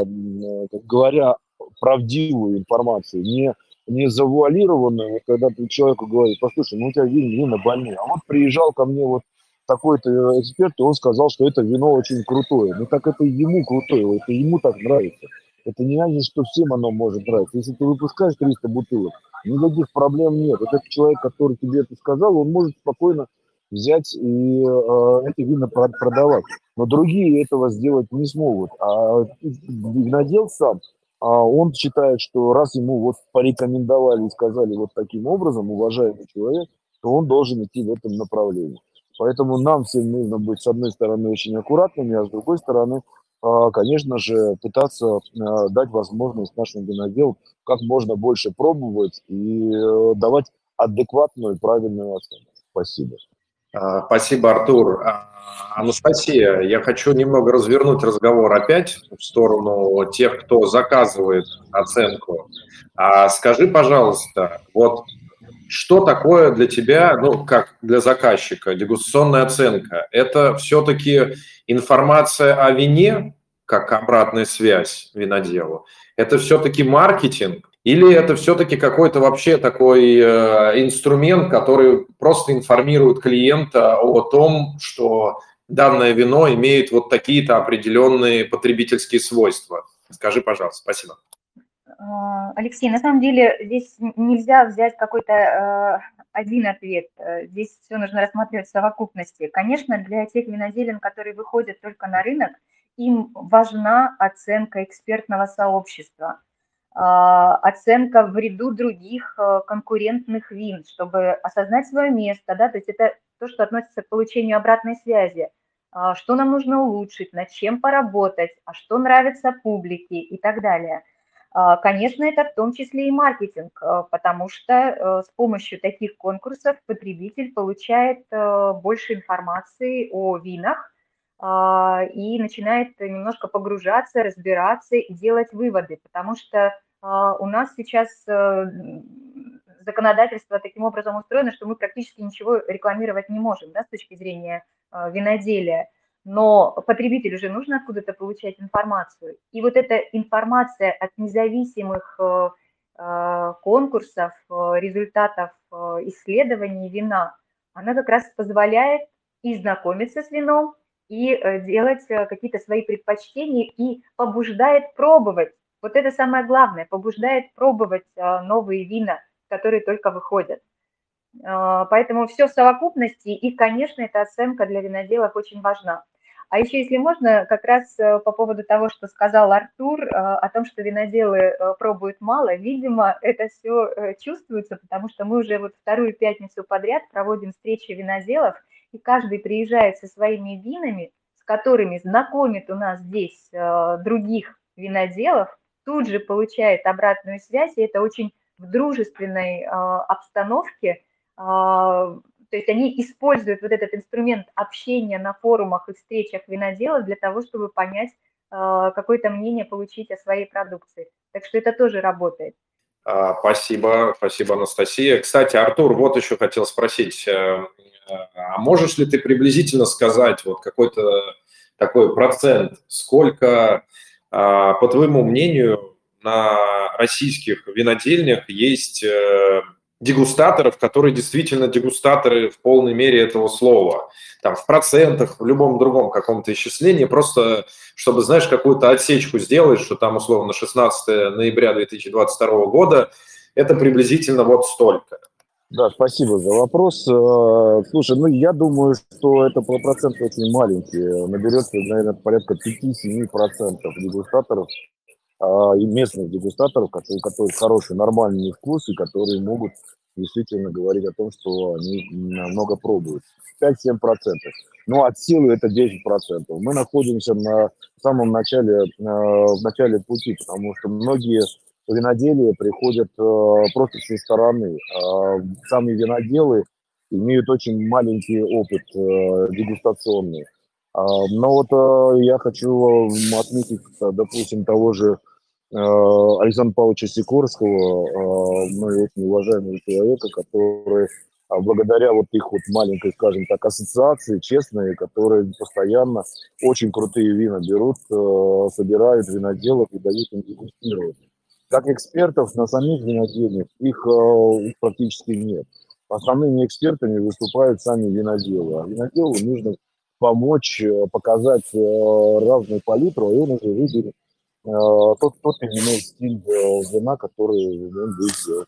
говоря правдивую информацию, не, не завуалированную, когда ты человеку говоришь, послушай, ну у тебя вино, вино больные, а вот приезжал ко мне вот такой-то эксперт, и он сказал, что это вино очень крутое. Ну так это ему крутое, это ему так нравится. Это не значит, что всем оно может нравиться. Если ты выпускаешь 300 бутылок, никаких проблем нет. Вот этот человек, который тебе это сказал, он может спокойно взять и э, эти вина продавать. Но другие этого сделать не смогут. А винодел сам, а он считает, что раз ему вот порекомендовали и сказали вот таким образом, уважаемый человек, то он должен идти в этом направлении. Поэтому нам всем нужно быть, с одной стороны, очень аккуратными, а с другой стороны, а, конечно же, пытаться а, дать возможность нашим виноделам как можно больше пробовать и э, давать адекватную и правильную оценку. Спасибо. А, спасибо, Артур. А, Анастасия, я хочу немного развернуть разговор опять в сторону тех, кто заказывает оценку. А скажи, пожалуйста, вот что такое для тебя, ну, как для заказчика, дегустационная оценка? Это все-таки информация о вине, как обратная связь виноделу? Это все-таки маркетинг? Или это все-таки какой-то вообще такой э, инструмент, который просто информирует клиента о том, что данное вино имеет вот такие-то определенные потребительские свойства? Скажи, пожалуйста. Спасибо. А, Алексей, на самом деле здесь нельзя взять какой-то э, один ответ. Здесь все нужно рассматривать в совокупности. Конечно, для тех виноделин, которые выходят только на рынок, им важна оценка экспертного сообщества – оценка в ряду других э, конкурентных вин, чтобы осознать свое место, да, то есть это то, что относится к получению обратной связи, а, что нам нужно улучшить, над чем поработать, а что нравится публике и так далее. А, конечно, это в том числе и маркетинг, потому что с помощью таких конкурсов потребитель получает больше информации о винах и начинает немножко погружаться, разбираться и делать выводы, потому что у нас сейчас э, законодательство таким образом устроено, что мы практически ничего рекламировать не можем да, с точки зрения э, виноделия. Но потребителю же нужно откуда-то получать информацию. И вот эта информация от независимых э, э, конкурсов, результатов исследований вина, она как раз позволяет и знакомиться с вином, и делать какие-то свои предпочтения, и побуждает пробовать. Вот это самое главное, побуждает пробовать новые вина – которые только выходят. А, поэтому все в совокупности, и, конечно, эта оценка для виноделов очень важна. А еще, если можно, как раз э, по поводу того, что сказал Артур, э, о том, что виноделы э, пробуют мало, видимо, это все чувствуется, потому что мы уже вот вторую пятницу подряд проводим встречи виноделов, и каждый приезжает со своими винами, с которыми знакомит у нас здесь других виноделов, тут же получает обратную связь, и это очень в дружественной а, обстановке, а, то есть они используют вот этот инструмент общения на форумах и встречах виноделов для того, чтобы понять, а, какое-то мнение получить о своей продукции. Так что это тоже работает. Спасибо, спасибо, Анастасия. Кстати, Артур, вот еще хотел спросить, э, а можешь ли ты приблизительно сказать вот какой-то такой процент, сколько, по твоему мнению, на российских винодельнях есть э, дегустаторов, которые действительно дегустаторы в полной мере этого слова. Там в процентах, в любом другом каком-то исчислении, просто чтобы, знаешь, какую-то отсечку сделать, что там условно 16 ноября 2022 года, это приблизительно вот столько. Да, спасибо за вопрос. Э, слушай, ну я думаю, что это процент очень маленький. Наберется, наверное, порядка 5-7% дегустаторов, а, и местных дегустаторов, у которых хороший, нормальный вкус, и которые могут действительно говорить о том, что они много пробуют. 5-7%. Ну, от силы это 10%. Мы находимся на самом начале, э, в начале пути, потому что многие винодели приходят э, просто со стороны. А сами виноделы имеют очень маленький опыт э, дегустационный. А, но вот я хочу отметить, допустим, того же Э, Александра Павловича Сикорского, э, ну и очень уважаемого человека, который а, благодаря вот их вот маленькой, скажем так, ассоциации, честные, которые постоянно очень крутые вина берут, э, собирают виноделов и дают им дегустировать. Как экспертов на самих винодельнях их практически нет. Основными экспертами выступают сами виноделы. А виноделу нужно помочь, показать разную палитру, и он уже выберет Э, тот, тот или иной стиль э, вина, который он будет делать.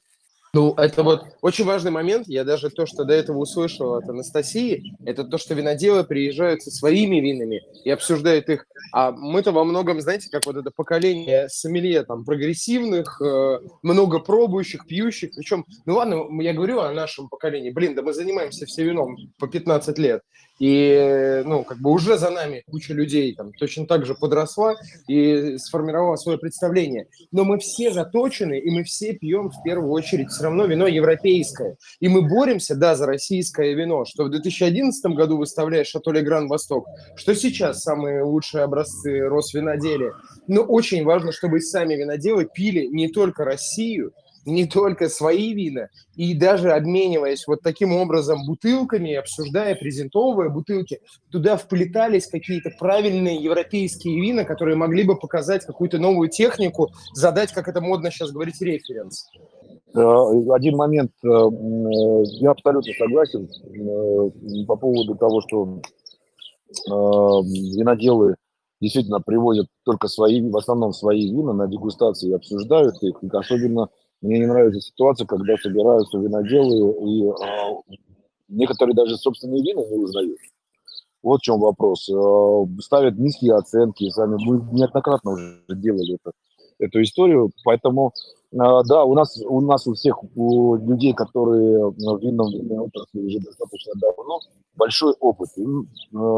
Ну, это вот очень важный момент. Я даже то, что до этого услышал от Анастасии, это то, что виноделы приезжают со своими винами и обсуждают их. А мы-то во многом, знаете, как вот это поколение сомелье, там, прогрессивных, э, много пробующих, пьющих. Причем, ну ладно, я говорю о нашем поколении. Блин, да мы занимаемся все вином по 15 лет. И, ну, как бы уже за нами куча людей там точно так же подросла и сформировала свое представление. Но мы все заточены, и мы все пьем в первую очередь все равно вино европейское. И мы боремся, да, за российское вино, что в 2011 году выставляет Шато Гран Восток, что сейчас самые лучшие образцы Росвиноделия. Но очень важно, чтобы сами виноделы пили не только Россию, не только свои вина, и даже обмениваясь вот таким образом бутылками, обсуждая, презентовывая бутылки, туда вплетались какие-то правильные европейские вина, которые могли бы показать какую-то новую технику, задать, как это модно сейчас говорить, референс. Э, один момент, э, э, я абсолютно согласен по поводу того, что виноделы действительно приводят только свои, в основном свои вина на дегустации и обсуждают их. Особенно мне не нравится ситуация, когда собираются виноделы и э, некоторые даже собственные вина не узнают. Вот в чем вопрос. Э, ставят низкие оценки сами. Мы неоднократно уже делали это, эту историю, поэтому А, да, у нас, у нас у всех у людей, которые в винном отрасли уже достаточно давно, большой опыт. Им,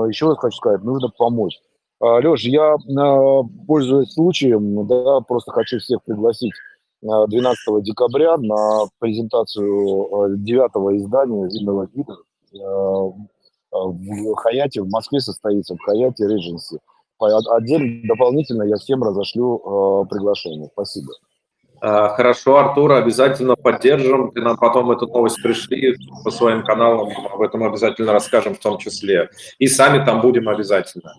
еще раз хочу сказать, нужно помочь. Леш, я, пользуясь случаем, да, просто хочу всех пригласить 12 декабря на презентацию девятого издания винного вида в Хаяте, в Москве состоится, в Хаяте Редженси. Отдельно, дополнительно я всем разошлю приглашение. Спасибо. А, хорошо, Артур, обязательно поддержим. Ты нам потом эту новость пришли по своим каналам, об этом обязательно расскажем в том числе. И сами там будем обязательно.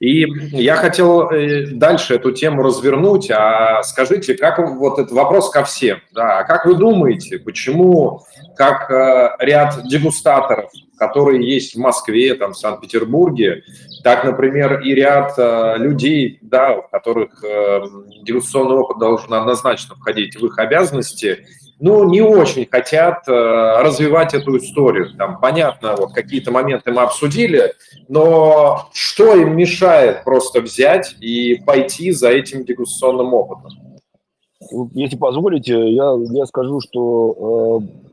И я хотел э, дальше эту тему развернуть. А скажите, как вот этот вопрос ко всем, да, как вы думаете, почему как э, ряд дегустаторов, которые есть в Москве, там, в Санкт-Петербурге, так, например, и ряд э, людей, да, у которых э, дегустационный опыт должен однозначно входить в их обязанности, ну, не очень хотят э, развивать эту историю. Там, понятно, вот какие-то моменты мы обсудили, но что им мешает просто взять и пойти за этим дегустационным опытом? Если позволите, я, я скажу, что э,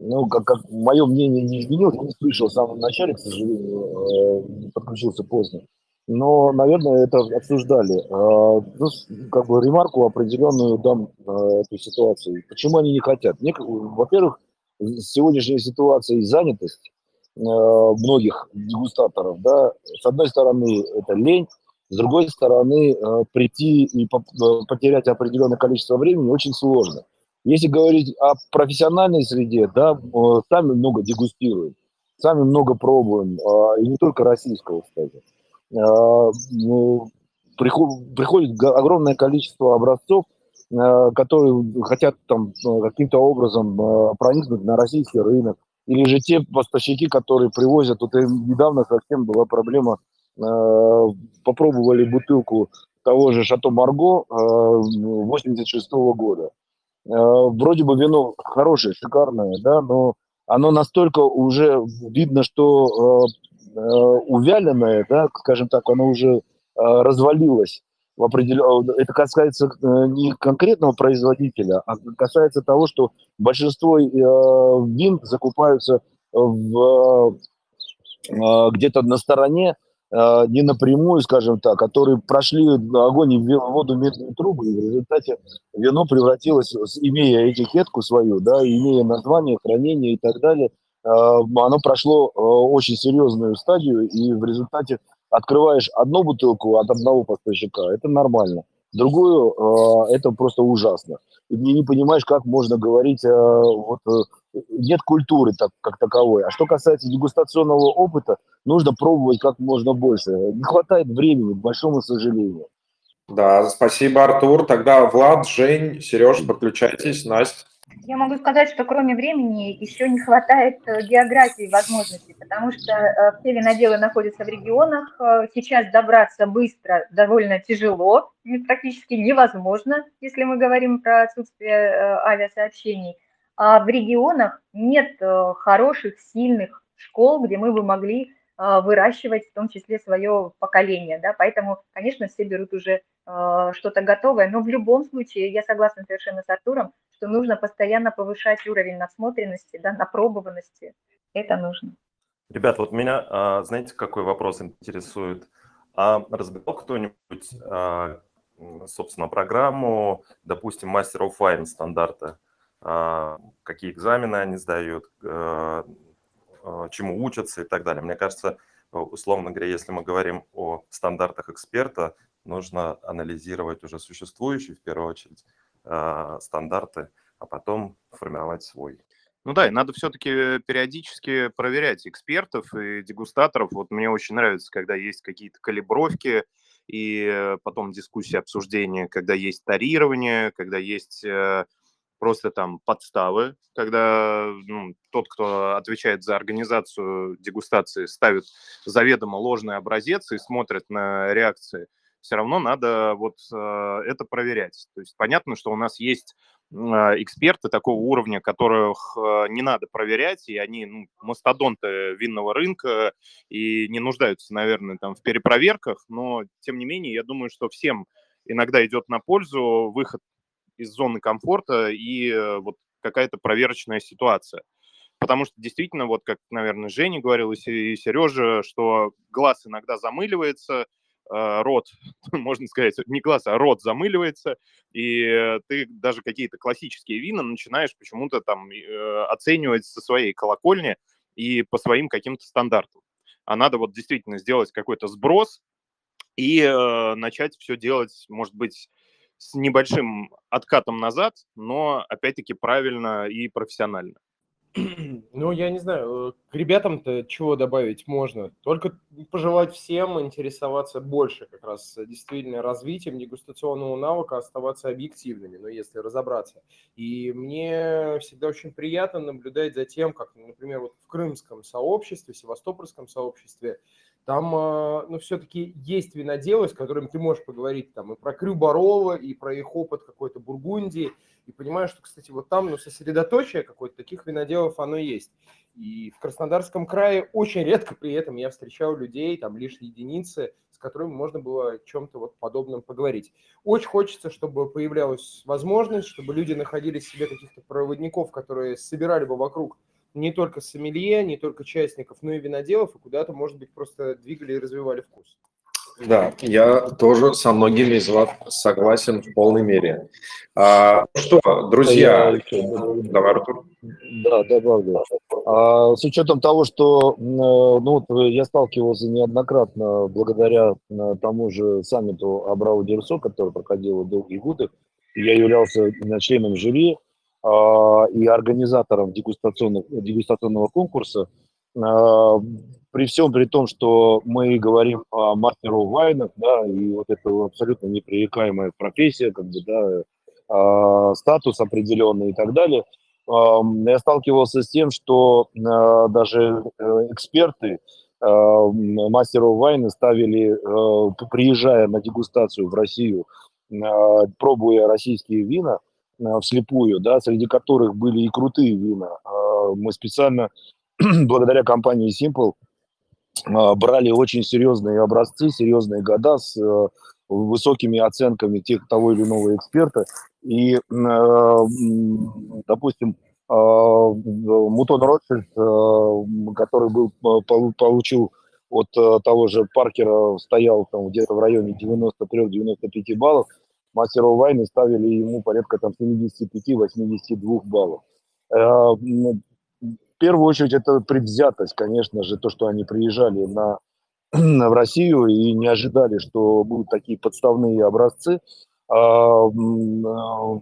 ну, как, как мое мнение не изменилось, я не слышал в самом начале, к сожалению, э, подключился поздно. Но, наверное, это обсуждали. Э, ну, как бы ремарку определенную дам э, эту ситуацию. Почему они не хотят? Во-первых, сегодняшняя ситуация и занятость многих дегустаторов, да, с одной стороны, это лень, с другой стороны, прийти и по, потерять определенное количество времени очень сложно. Если говорить о профессиональной среде, да, э, сами много дегустируем, сами много пробуем, а, и не только российского, кстати. А, ну, приходит огромное количество образцов, э, которые хотят там э, каким-то образом проникнуть на российский рынок, или же те поставщики, которые привозят, вот недавно совсем была проблема, попробовали бутылку того же Шато Марго 86 -го года. Э, вроде бы вино хорошее, шикарное, да, но оно настолько уже видно, что э, э, увяленное, да, скажем так, оно уже развалилось в определен... Это касается не конкретного производителя, а касается того, что большинство вин закупаются в, где-то на стороне Э, не напрямую, скажем так, которые прошли огонь и воду медные трубы, и в результате вино превратилось, имея этикетку свою, да, имея название, хранение и так далее, э, оно прошло э, очень серьезную стадию, и в результате открываешь одну бутылку от одного поставщика, это нормально. Другую, это просто ужасно. И не понимаешь, как можно говорить, вот, нет культуры так, как таковой. А что касается дегустационного опыта, нужно пробовать как можно больше. Не хватает времени, к большому сожалению. Да, спасибо, Артур. Тогда Влад, Жень, Сереж, подключайтесь. Настя. Я могу сказать, что кроме времени еще не хватает э, географии возможностей, потому что э, все виноделы находятся в регионах. Э, сейчас добраться быстро довольно тяжело, практически невозможно, если мы говорим про отсутствие авиасообщений. А в регионах нет хороших, сильных школ, где мы бы могли выращивать в том числе свое поколение, да, поэтому, конечно, все берут уже э, что-то готовое, но в любом случае я согласна совершенно с Артуром, что нужно постоянно повышать уровень насмотренности, да, напробованности, это нужно. Ребят, вот меня, а, знаете, какой вопрос интересует? А разбирал кто-нибудь, а, собственно, программу, допустим, of Wine стандарта? А, какие экзамены они сдают, а, а, чему учатся и так далее. Мне кажется, условно говоря, если мы говорим о стандартах эксперта, нужно анализировать уже существующие, в первую очередь, стандарты, а потом формировать свой. Ну да, и надо все-таки периодически проверять экспертов и дегустаторов. Вот мне очень нравится, когда есть какие-то калибровки, и потом дискуссии, обсуждения, когда есть тарирование, когда есть э, просто там подставы, когда ну, тот, кто отвечает за организацию дегустации, ставит заведомо ложный образец и смотрит на реакции, все равно надо вот э, это проверять. То есть понятно, что у нас есть э, эксперты такого уровня, которых э, не надо проверять, и они ну, мастодонты винного рынка и не нуждаются, наверное, там в перепроверках, но тем не менее, я думаю, что всем иногда идет на пользу выход из зоны комфорта и э, вот какая-то проверочная ситуация. Потому что действительно, вот как, наверное, Женя говорил и Сережа, что глаз иногда замыливается, э, рот, можно сказать, не глаз, а рот замыливается, и ты даже какие-то классические вина начинаешь почему-то там э, оценивать со своей колокольни и по своим каким-то стандартам. А надо вот действительно сделать какой-то сброс и э, начать все делать, может быть, с небольшим откатом назад, но опять-таки правильно и профессионально. Ну, я не знаю, э, к ребятам-то чего добавить можно? Только пожелать всем интересоваться больше как раз э, действительно развитием дегустационного навыка, оставаться объективными, ну, если разобраться. И мне всегда очень приятно наблюдать за тем, как, например, вот в крымском сообществе, севастопольском сообществе там, а, ну, все-таки есть виноделы, с которыми ты можешь поговорить там и про Крю Барова, и про их опыт какой-то Бургундии, и понимаешь, что, кстати, вот там, ну, сосредоточие какое-то таких виноделов, оно есть. И в Краснодарском крае очень редко при этом я встречал людей, там лишь единицы, с которыми можно было о чем-то вот подобном поговорить. Очень хочется, чтобы появлялась возможность, чтобы люди находили себе каких-то проводников, которые собирали бы вокруг не только сомелье, не только частников, но и виноделов, и куда-то, может быть, просто двигали и развивали вкус. Да, я тоже со многими из вас согласен в полной мере. А, что, друзья, я, давай, Артур. Да, добавлю. А, с учетом того, что ну, вот я сталкивался неоднократно благодаря э, тому же саммиту Абрау Дерсо, который проходил долгие годы, я являлся членом жюри, и организатором дегустационного, дегустационного конкурса, а, при всем при том, что мы говорим о мастеру вайнах, да, и вот это абсолютно непререкаемая профессия, как бы, да, а, статус определенный и так далее, я сталкивался с тем, что даже э, эксперты мастеру вайны ставили, приезжая на дегустацию в Россию, пробуя российские вина, вслепую, да, среди которых были и крутые вина. А, мы специально, благодаря компании Simple, а, брали очень серьезные образцы, серьезные года с э, высокими оценками тех того или иного эксперта. И, э, допустим, Мутон Ротшильд, который был, получил от того же Паркера, стоял там где-то в районе 93-95 баллов, мастеров войны ставили ему порядка там 75-82 баллов. Э, в первую очередь это предвзятость, конечно же, то, что они приезжали на, в Россию и не ожидали, что будут такие подставные образцы. А, а,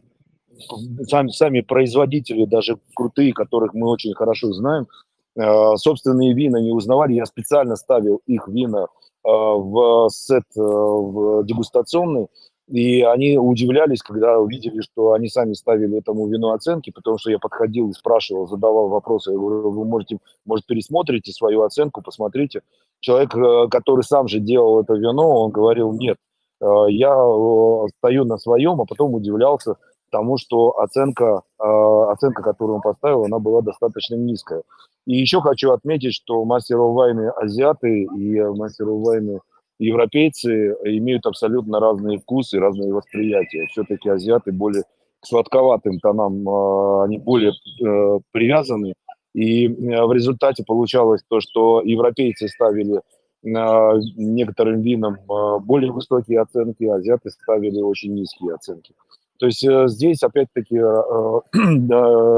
сами, сами производители, даже крутые, которых мы очень хорошо знаем, э, собственные вина не узнавали. Я специально ставил их вина э, в сет в дегустационный, и они удивлялись, когда увидели, что они сами ставили этому вину оценки, потому что я подходил и спрашивал, задавал вопросы. Я говорю, вы можете, может, пересмотрите свою оценку, посмотрите. Человек, э, который сам же делал это вино, он говорил, нет, э, я э, стою на своем, а потом удивлялся тому, что оценка, оценка, которую он поставил, она была достаточно низкая. И еще хочу отметить, что мастеров войны азиаты и мастеров войны европейцы имеют абсолютно разные вкусы, разные восприятия. Все-таки азиаты более к сладковатым тонам, а, они более э, привязаны. И э, в результате получалось то, что европейцы ставили некоторым винам более высокие оценки, азиаты ставили очень низкие оценки. То есть э, здесь опять-таки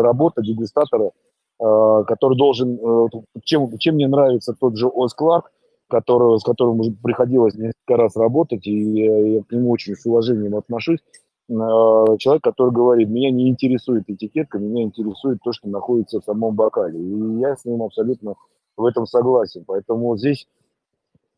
работа дегустатора, который должен, чем, чем мне нравится тот же Оз Кларк, которого, с которым приходилось несколько раз работать, и я к нему очень с уважением отношусь. А, человек, который говорит, меня не интересует этикетка, меня интересует то, что находится в самом бокале. И я с ним абсолютно в этом согласен. Поэтому здесь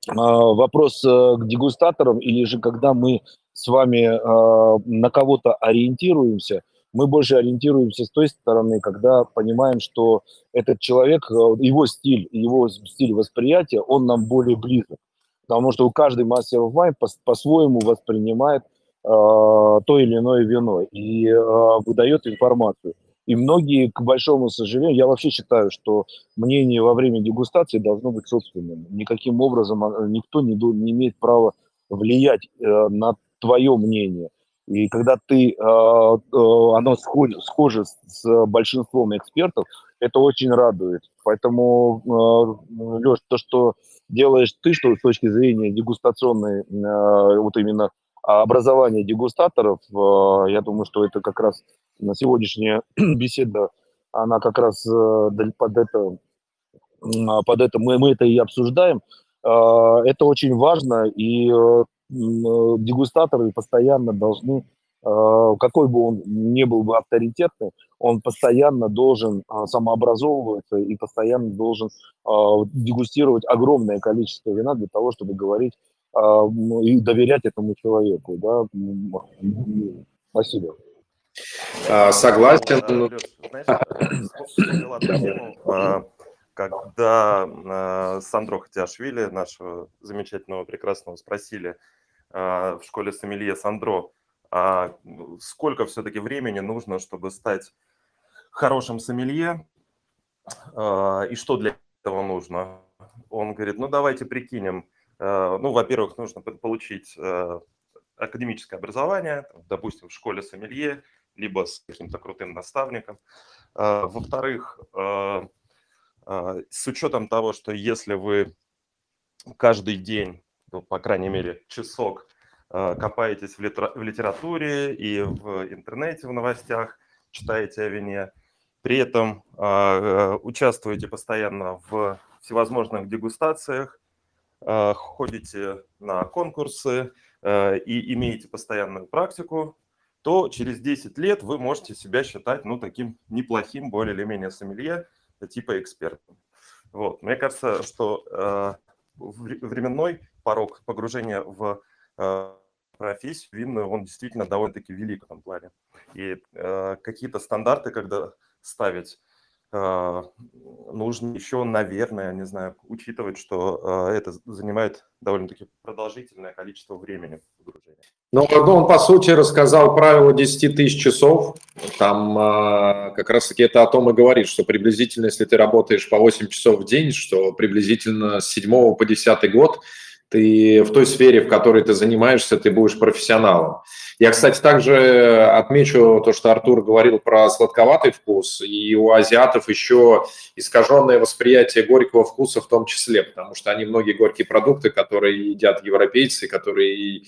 а, вопрос э, к дегустаторам, или же когда мы с вами а, на кого-то ориентируемся – мы больше ориентируемся с той стороны, когда понимаем, что этот человек, э, его стиль, его стиль восприятия, он нам более близок. Потому что у каждый мастер вайн по-своему воспринимает э, то или иное вино и э, выдает информацию. И многие, к большому сожалению, я вообще считаю, что мнение во время дегустации должно быть собственным. Никаким образом никто не, не имеет права влиять э, на твое мнение. И когда ты, оно схоже с большинством экспертов, это очень радует. Поэтому, Леш, то, что делаешь ты, что с точки зрения дегустационной, вот именно образования дегустаторов, я думаю, что это как раз на сегодняшняя беседа, она как раз под это, под это мы, мы это и обсуждаем. Это очень важно, и дегустаторы постоянно должны Э, какой бы он ни был бы авторитетный, он постоянно должен э, самообразовываться и постоянно должен э, дегустировать огромное количество вина для того, чтобы говорить и доверять этому человеку. Да? Спасибо. А, согласен. когда Сандро Хатиашвили, нашего замечательного, прекрасного, спросили в школе Сомелье Сандро, а сколько все-таки времени нужно, чтобы стать хорошим сомелье, а, и что для этого нужно? Он говорит, ну давайте прикинем. А, ну, во-первых, нужно получить а, академическое образование, допустим, в школе сомелье, либо с каким-то крутым наставником. Во-вторых, с учетом того, что если вы каждый день, ну, по крайней мере, часок Э, копаетесь в литературе и в интернете, в новостях, читаете о вине. При этом э, участвуете постоянно в всевозможных дегустациях, э, ходите на конкурсы и имеете постоянную практику, то через 10 лет вы можете себя считать ну, таким неплохим, более или менее сомелье, типа экспертом. Вот. Мне кажется, что временной порог погружения в профессию винную, он действительно довольно-таки велик в этом плане. И э, какие-то стандарты, когда ставить, э, нужно еще, наверное, не знаю, учитывать, что э, это занимает довольно-таки продолжительное количество времени погружения. Ну, он, по сути, рассказал правило 10 тысяч часов. Там э, как раз-таки это о том и говорит, что приблизительно, если ты работаешь по 8 часов в день, что приблизительно с 7 по 10 год – ты в той сфере, в которой ты занимаешься, ты будешь профессионалом. Я, кстати, также отмечу то, что Артур говорил про сладковатый вкус, и у азиатов еще искаженное восприятие горького вкуса в том числе, потому что они многие горькие продукты, которые едят европейцы, которые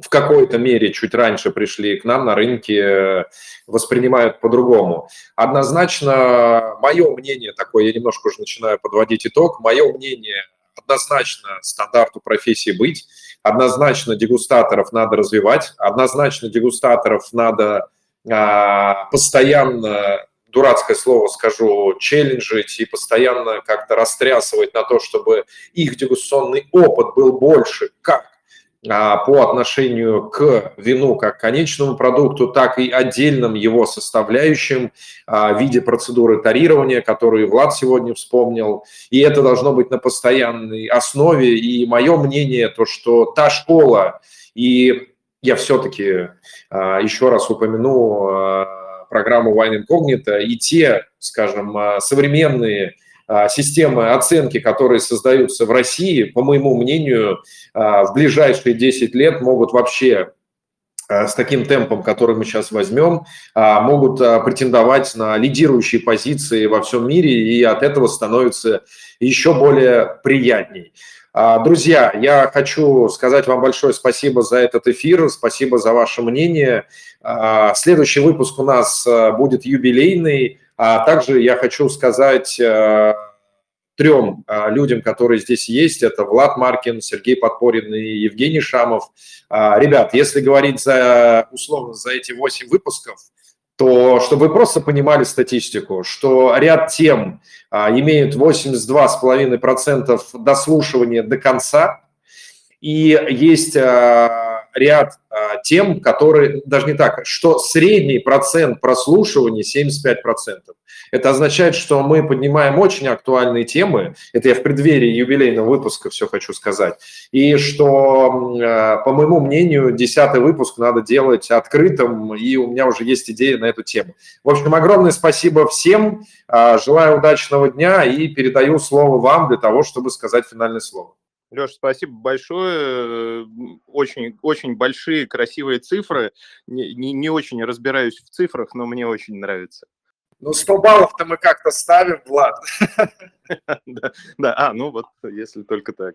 в какой-то мере чуть раньше пришли к нам на рынке, воспринимают по-другому. Однозначно, мое мнение такое, я немножко уже начинаю подводить итог, мое мнение – однозначно стандарту профессии быть, однозначно дегустаторов надо развивать, однозначно дегустаторов надо а, постоянно дурацкое слово скажу, челленджить и постоянно как-то растрясывать на то, чтобы их дегустационный опыт был больше, как по отношению к вину как конечному продукту, так и отдельным его составляющим а, в виде процедуры тарирования, которую Влад сегодня вспомнил. И это должно быть на постоянной основе. И мое мнение, то, что та школа, и я все-таки а, еще раз упомяну программу Wine Incognito, и те, скажем, современные а, системы оценки, которые создаются в России, по моему мнению, а, в ближайшие 10 лет могут вообще а, с таким темпом, который мы сейчас возьмем, могут претендовать на лидирующие позиции во всем мире, и от этого становится еще более приятней. Друзья, я хочу сказать вам большое спасибо за этот эфир, спасибо за ваше мнение. Следующий выпуск у нас будет юбилейный. А также я хочу сказать э, трем э, людям, которые здесь есть, это Влад Маркин, Сергей Подпорин и Евгений Шамов. Э, ребят, если говорить за, условно, за эти восемь выпусков, то чтобы вы просто понимали статистику, что ряд тем имеют 82,5% дослушивания до конца, и есть ряд а, тем, которые, даже не так, что средний процент прослушивания 75%. Это означает, что мы поднимаем очень актуальные темы, это я в преддверии юбилейного выпуска все хочу сказать, и что, а, по моему мнению, десятый выпуск надо делать открытым, и у меня уже есть идея на эту тему. В общем, огромное спасибо всем, а, желаю удачного дня и передаю слово вам для того, чтобы сказать финальное слово. Леша, спасибо большое. Очень, очень большие, красивые цифры. Не, не, не очень разбираюсь в цифрах, но мне очень нравится. Ну, 100 баллов-то мы как-то ставим, Влад. Да, да, а, ну вот, если только так.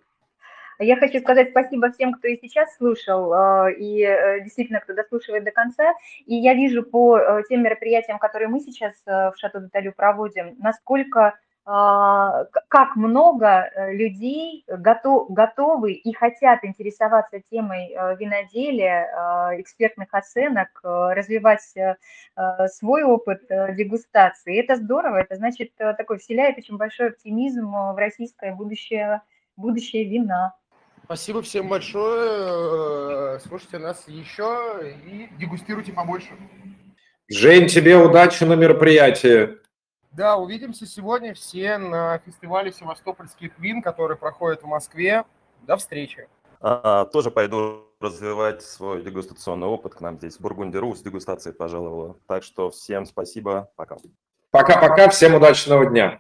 Я хочу сказать спасибо всем, кто и сейчас слушал, э, и э, действительно, кто дослушивает до конца. И я вижу по э, тем мероприятиям, которые мы сейчас в Шато Деталю проводим, насколько как много людей готов, готовы и хотят интересоваться темой виноделия, экспертных оценок, развивать свой опыт дегустации. это здорово, это значит такой вселяет очень большой оптимизм в российское будущее, будущее вина. Спасибо всем большое. Слушайте нас еще и дегустируйте побольше. Жень, тебе удачи на мероприятии. Да, увидимся сегодня все на фестивале севастопольских вин, который проходит в Москве. До встречи. А, тоже пойду развивать свой дегустационный опыт. К нам здесь Бургундиру с дегустацией пожаловала. Так что всем спасибо. Пока. Пока-пока. Всем удачного дня.